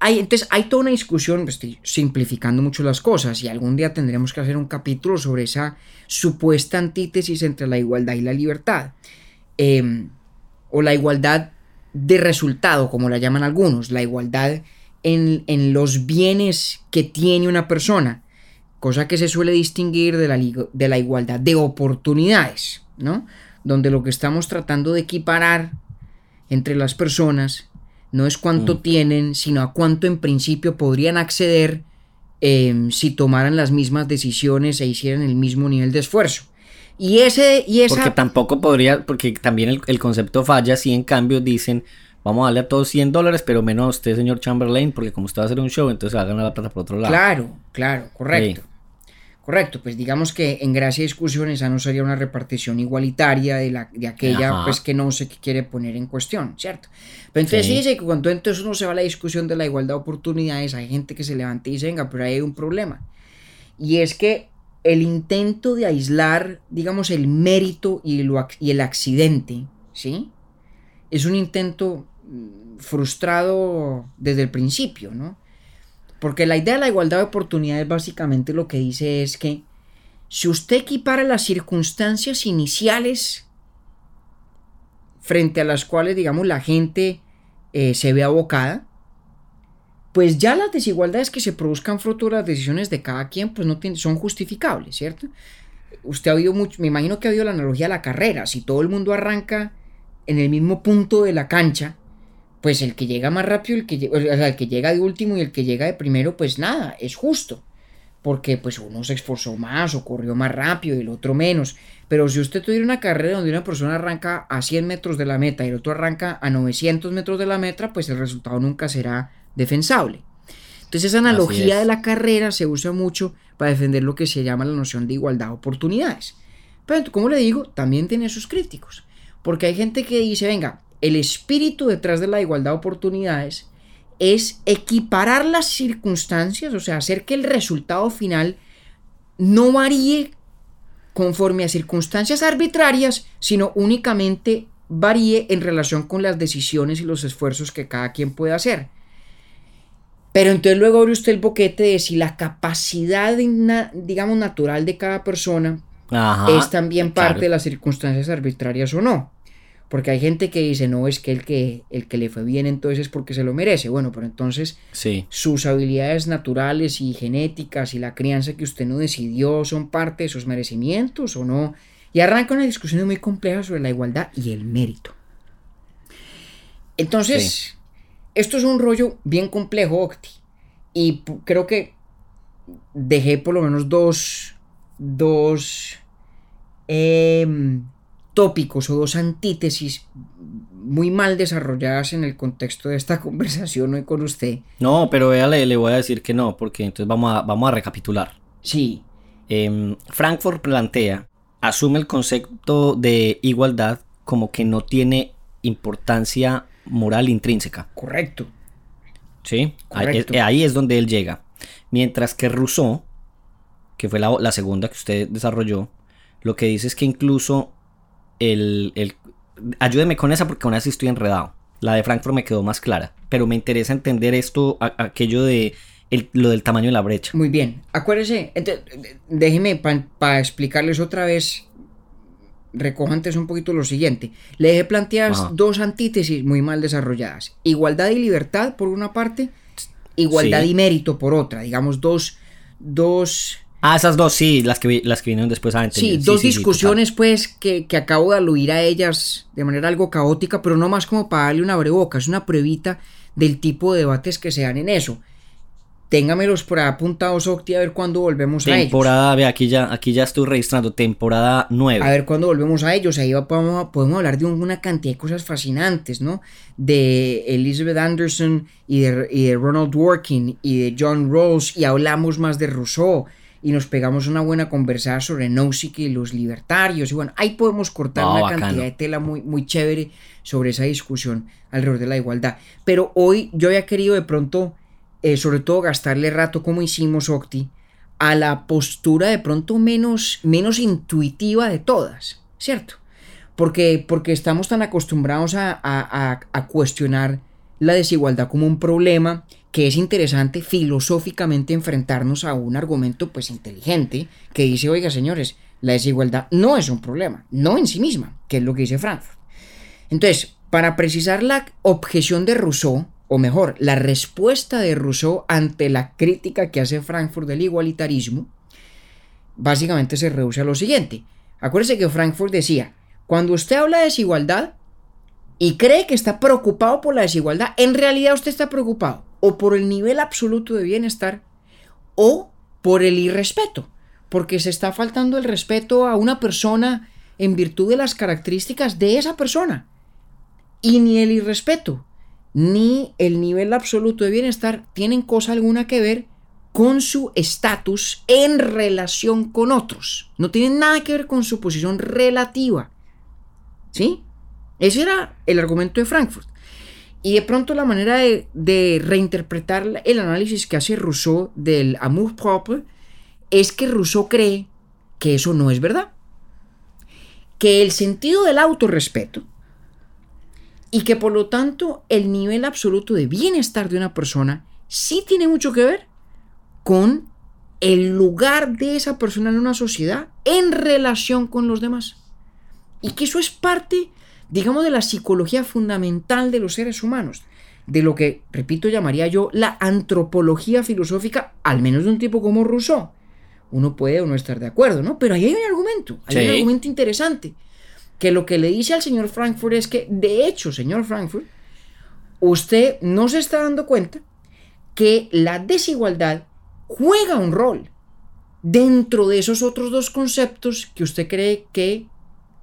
Hay, entonces hay toda una discusión, pues, estoy simplificando mucho las cosas y algún día tendremos que hacer un capítulo sobre esa supuesta antítesis entre la igualdad y la libertad. Eh, o la igualdad de resultado, como la llaman algunos, la igualdad en, los bienes que tiene una persona, cosa que se suele distinguir de la, de la igualdad de oportunidades, ¿no? Donde lo que estamos tratando de equiparar entre las personas no es cuánto mm. tienen, sino a cuánto en principio podrían acceder em, si tomaran las mismas decisiones e hicieran el mismo nivel de esfuerzo. Y ese, y esa... Porque tampoco podría, porque también el, concepto falla si en cambio dicen, vamos a darle a todos 100 dólares, pero menos a usted, señor Chamberlain, porque como usted va a hacer un show, entonces va a ganar la plata por otro lado. Claro, claro, correcto. Correcto, pues digamos que en gracia y discusión esa no sería una repartición igualitaria de, la, de aquella pues que no se quiere poner en cuestión, ¿cierto? Pero entonces sí. dice que cuando entonces uno se va a la discusión de la igualdad de oportunidades, hay gente que se levanta y dice, venga, pero ahí hay un problema. Y es que el intento de aislar, digamos, el mérito y, el accidente, ¿sí? Es un intento mm, frustrado desde el principio, ¿no? Porque la idea de la igualdad de oportunidades básicamente lo que dice es que si usted equipara las circunstancias iniciales frente a las cuales, digamos, la gente eh, se ve abocada, pues ya las desigualdades que se produzcan fruto de las decisiones de cada quien, pues no son justificables, ¿cierto? Usted ha oído mucho, me imagino que ha oído la analogía de la carrera, si todo el mundo arranca en el mismo punto de la cancha, pues el que llega más rápido, el que, o sea, el que llega de último y el que llega de primero, pues nada, es justo. Porque pues uno se esforzó más o corrió más rápido y el otro menos. Pero si usted tuviera una carrera donde una persona arranca a 100 metros de la meta y el otro arranca a 900 metros de la meta, pues el resultado nunca será defensable. Entonces esa analogía de la carrera se usa mucho para defender lo que se llama la noción de igualdad de oportunidades. Pero como le digo, también tiene sus críticos. Porque hay gente que dice, venga, el espíritu detrás de la igualdad de oportunidades es equiparar las circunstancias, o sea, hacer que el resultado final no varíe conforme a circunstancias arbitrarias, sino únicamente varíe en relación con las decisiones y los esfuerzos que cada quien puede hacer. Pero entonces luego abre usted el boquete de si la capacidad, digamos, natural de cada persona es también parte de las circunstancias arbitrarias o no. Porque hay gente que dice, no, es que el que, el que le fue bien entonces es porque se lo merece. Bueno, pero entonces sus habilidades naturales y genéticas y la crianza que usted no decidió son parte de sus merecimientos o no. Y arranca una discusión muy compleja sobre la igualdad y el mérito. Entonces, esto es un rollo bien complejo, Octi. Y creo que dejé por lo menos dos, dos eh, tópicos o dos antítesis muy mal desarrolladas en el contexto de esta conversación hoy con usted. No, pero véale, le voy a decir que no, porque entonces vamos a, vamos a recapitular. Sí. Em, Frankfurt plantea, asume el concepto de igualdad como que no tiene importancia moral intrínseca. Correcto. Sí, Ahí, es, donde él llega. Mientras que Rousseau, que fue la, la segunda que usted desarrolló, lo que dice es que incluso el, ayúdeme con esa porque aún así estoy enredado. La de Frankfurt me quedó más clara, pero me interesa entender esto, aquello de lo del tamaño de la brecha. Muy bien, acuérdese, déjeme para explicarles otra vez, recojo antes un poquito lo siguiente. Le dejé planteadas dos antítesis muy mal desarrolladas. Igualdad y libertad por una parte, igualdad y mérito por otra, digamos dos, dos Ah, esas dos, sí, las que, las que vinieron después. Ah, sí, dos discusiones pues que, acabo de aludir a ellas de manera algo caótica, pero no más como para darle una breboca, es una pruebita del tipo de debates que se dan en eso. Téngamelos por ahí apuntados, Octi, a ver cuándo volvemos a ellos. Temporada, ve, aquí ya, aquí ya estoy registrando, temporada 9. A ver cuándo volvemos a ellos, ahí podemos, podemos hablar de una cantidad de cosas fascinantes, ¿no? De Elizabeth Anderson y de, y de Ronald Dworkin y de John Rawls, y hablamos más de Rousseau y nos pegamos una buena conversada sobre Nozick y los libertarios. Y bueno, ahí podemos cortar una cantidad de tela muy, muy chévere sobre esa discusión alrededor de la igualdad. Pero hoy yo había querido de pronto, eh, sobre todo, gastarle rato como hicimos, Octi, a la postura de pronto menos, menos intuitiva de todas, ¿cierto? Porque, porque estamos tan acostumbrados a, a, a cuestionar la desigualdad como un problema que es interesante filosóficamente enfrentarnos a un argumento pues inteligente que dice, oiga señores, la desigualdad no es un problema, no en sí misma, que es lo que dice Frankfurt. Entonces, para precisar la objeción de Rousseau, o mejor, la respuesta de Rousseau ante la crítica que hace Frankfurt del igualitarismo, básicamente se reduce a lo siguiente. Acuérdese que Frankfurt decía, cuando usted habla de desigualdad y cree que está preocupado por la desigualdad, en realidad usted está preocupado o por el nivel absoluto de bienestar o por el irrespeto, porque se está faltando el respeto a una persona en virtud de las características de esa persona. Y ni el irrespeto ni el nivel absoluto de bienestar tienen cosa alguna que ver con su estatus en relación con otros. No tienen nada que ver con su posición relativa. ¿Sí? Ese era el argumento de Frankfurt. Y de pronto la manera de, reinterpretar el análisis que hace Rousseau del amour propre es que Rousseau cree que eso no es verdad. Que el sentido del autorrespeto y que por lo tanto el nivel absoluto de bienestar de una persona sí tiene mucho que ver con el lugar de esa persona en una sociedad en relación con los demás. Y que eso es parte, digamos, de la psicología fundamental de los seres humanos, de lo que, repito, llamaría yo la antropología filosófica, al menos de un tipo como Rousseau. Uno puede o no estar de acuerdo, ¿no? Pero ahí hay un argumento, hay un argumento interesante, que lo que le dice al señor Frankfurt es que, de hecho, señor Frankfurt, usted no se está dando cuenta que la desigualdad juega un rol dentro de esos otros dos conceptos que usted cree que,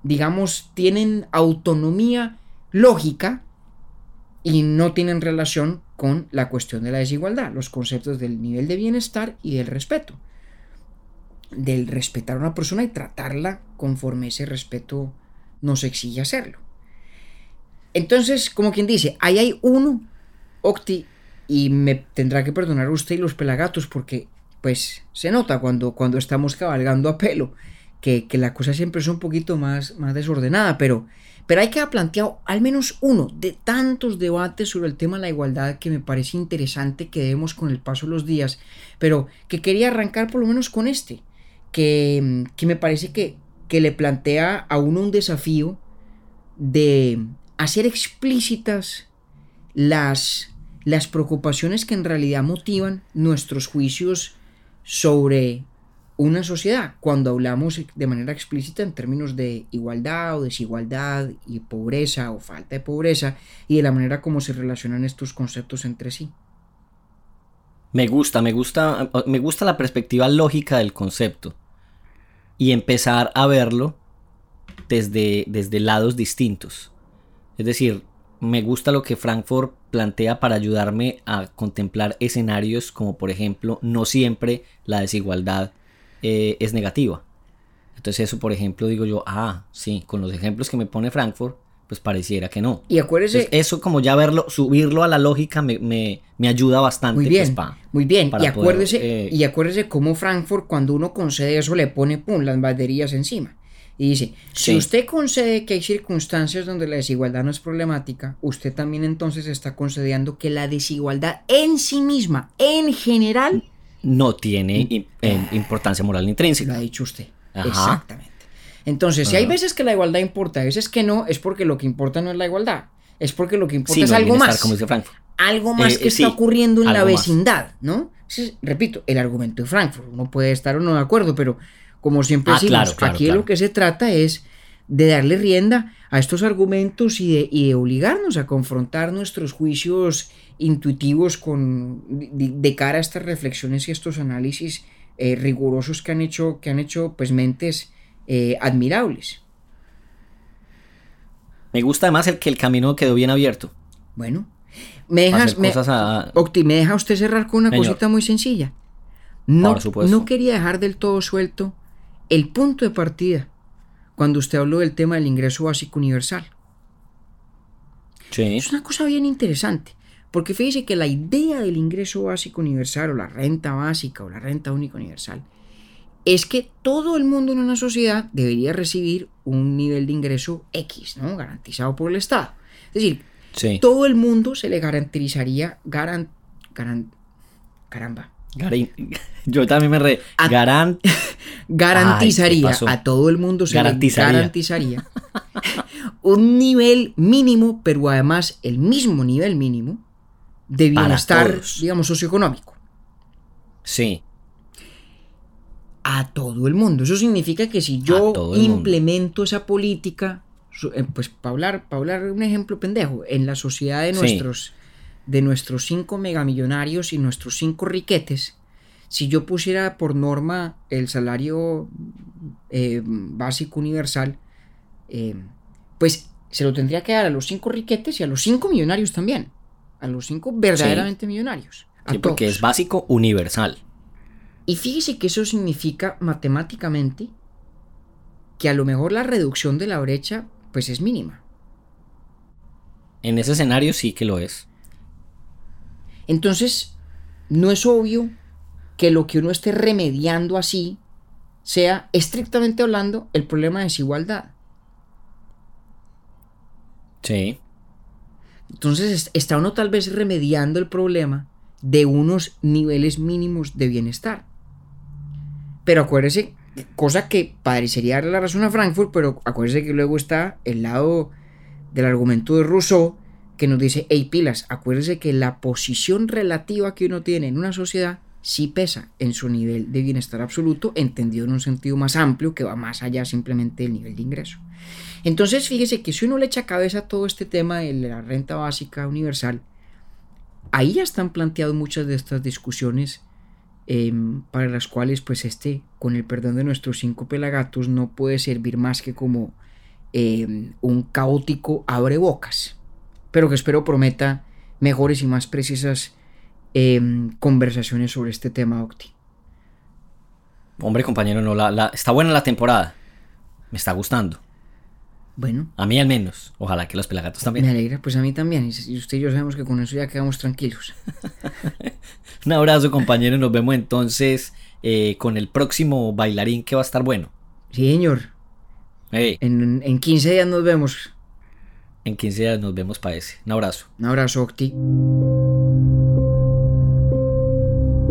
digamos, tienen autonomía lógica y no tienen relación con la cuestión de la desigualdad, los conceptos del nivel de bienestar y del respeto. Del respetar a una persona y tratarla conforme ese respeto nos exige hacerlo. Entonces, como quien dice, ahí hay uno, Octi, y me tendrá que perdonar usted y los pelagatos porque pues se nota cuando, cuando estamos cabalgando a pelo que, la cosa siempre es un poquito más, más desordenada, pero, pero hay que haber planteado al menos uno de tantos debates sobre el tema de la igualdad que me parece interesante que demos con el paso de los días, pero que quería arrancar por lo menos con este, que, que me parece que, que le plantea a uno un desafío de hacer explícitas las las preocupaciones que en realidad motivan nuestros juicios sobre una sociedad cuando hablamos de manera explícita en términos de igualdad o desigualdad y pobreza o falta de pobreza y de la manera como se relacionan estos conceptos entre sí. Me gusta, me gusta, me gusta la perspectiva lógica del concepto y empezar a verlo desde, desde lados distintos. Es decir, me gusta lo que Frankfurt plantea para ayudarme a contemplar escenarios como por ejemplo no siempre la desigualdad eh, es negativa. Entonces eso por ejemplo digo yo, ah, sí, con los ejemplos que me pone Frankfurt, pues pareciera que no. Y acuérdese... eso como ya verlo, subirlo a la lógica me, me, ayuda bastante. Muy bien, pues, muy bien. y acuérdese, eh, y acuérdese cómo Frankfurt cuando uno concede eso le pone, pum, las baterías encima. Y dice, si usted concede que hay circunstancias donde la desigualdad no es problemática, usted también entonces está concediendo que la desigualdad en sí misma, en general, no tiene importancia moral intrínseca. Lo ha dicho usted. Exactamente. Entonces, si hay veces que la igualdad importa, a veces que no, es porque lo que importa no es la igualdad, es porque lo que importa es algo más. Algo más eh, que está ocurriendo en la vecindad, ¿no? repito, el argumento de Frankfurt, uno puede estar o no de acuerdo, pero como siempre ah, decimos, aquí lo que se trata es de darle rienda a estos argumentos y de, obligarnos a confrontar nuestros juicios intuitivos con, de, cara a estas reflexiones y estos análisis eh, rigurosos que han hecho, que han hecho pues, mentes eh, admirables. Me gusta además el que el camino quedó bien abierto. Bueno, me, dejas, me, me deja usted cerrar con una cosita muy sencilla. No, no quería dejar del todo suelto el punto de partida cuando usted habló del tema del ingreso básico universal. Es una cosa bien interesante, porque fíjese que la idea del ingreso básico universal o la renta básica o la renta única universal es que todo el mundo en una sociedad debería recibir un nivel de ingreso X, ¿no? Garantizado por el Estado. Es decir, todo el mundo se le garantizaría, garan, caramba, yo también me re... garantizaría a todo el mundo se garantizaría. un nivel mínimo, pero además el mismo nivel mínimo de bienestar, digamos, socioeconómico. Sí. A todo el mundo. Eso significa que si yo implemento esa política, eh, pues para hablar, para hablar un ejemplo pendejo, en la sociedad de nuestros de nuestros cinco megamillonarios y nuestros cinco riquetes, si yo pusiera por norma el salario eh, básico universal, eh, pues se lo tendría que dar a los cinco riquetes y a los cinco millonarios también. A los cinco verdaderamente millonarios. sí, porque es básico universal. Y fíjese que eso significa matemáticamente que a lo mejor la reducción de la brecha pues es mínima. En ese escenario sí que lo es. Entonces, no es obvio que lo que uno esté remediando así sea, estrictamente hablando, el problema de desigualdad. Sí. Entonces está uno tal vez remediando el problema de unos niveles mínimos de bienestar. Pero acuérdese, cosa que parecería la razón a Frankfurt, pero acuérdese que luego está el lado del argumento de Rousseau que nos dice, hey pilas, acuérdese que la posición relativa que uno tiene en una sociedad sí pesa en su nivel de bienestar absoluto, entendido en un sentido más amplio que va más allá simplemente del nivel de ingreso. Entonces, fíjese que si uno le echa cabeza a todo este tema de la renta básica universal, ahí ya están planteadas muchas de estas discusiones em, para las cuales, pues, este, con el perdón de nuestros cinco pelagatos, no puede servir más que como em, un caótico abre bocas, pero que espero prometa mejores y más precisas Em, conversaciones sobre este tema, Octi. Hombre, compañero, no, la, está buena la temporada. Me está gustando. Bueno. A mí al menos. Ojalá que los pelagatos también. Me alegra, pues a mí también. Y usted y yo sabemos que con eso ya quedamos tranquilos. Un abrazo, compañero. Nos vemos entonces eh, con el próximo bailarín que va a estar bueno. Sí, señor. En, en 15 días nos vemos. En 15 días nos vemos para ese. Un abrazo. Un abrazo, Octi.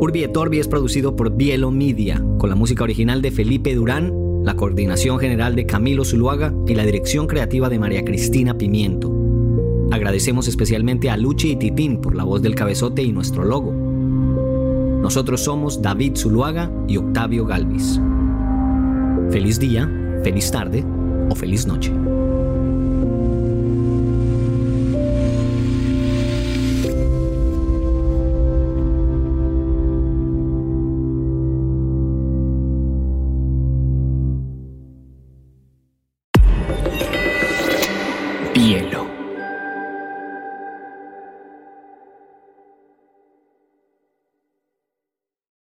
Urbi et Orbi es producido por Bielo Media, con la música original de Felipe Durán, la coordinación general de Camilo Zuluaga y la dirección creativa de María Cristina Pimiento. Agradecemos especialmente a Luchi y Titín por la voz del cabezote y nuestro logo. Nosotros somos David Zuluaga y Octavio Galvis. Feliz día, feliz tarde o feliz noche.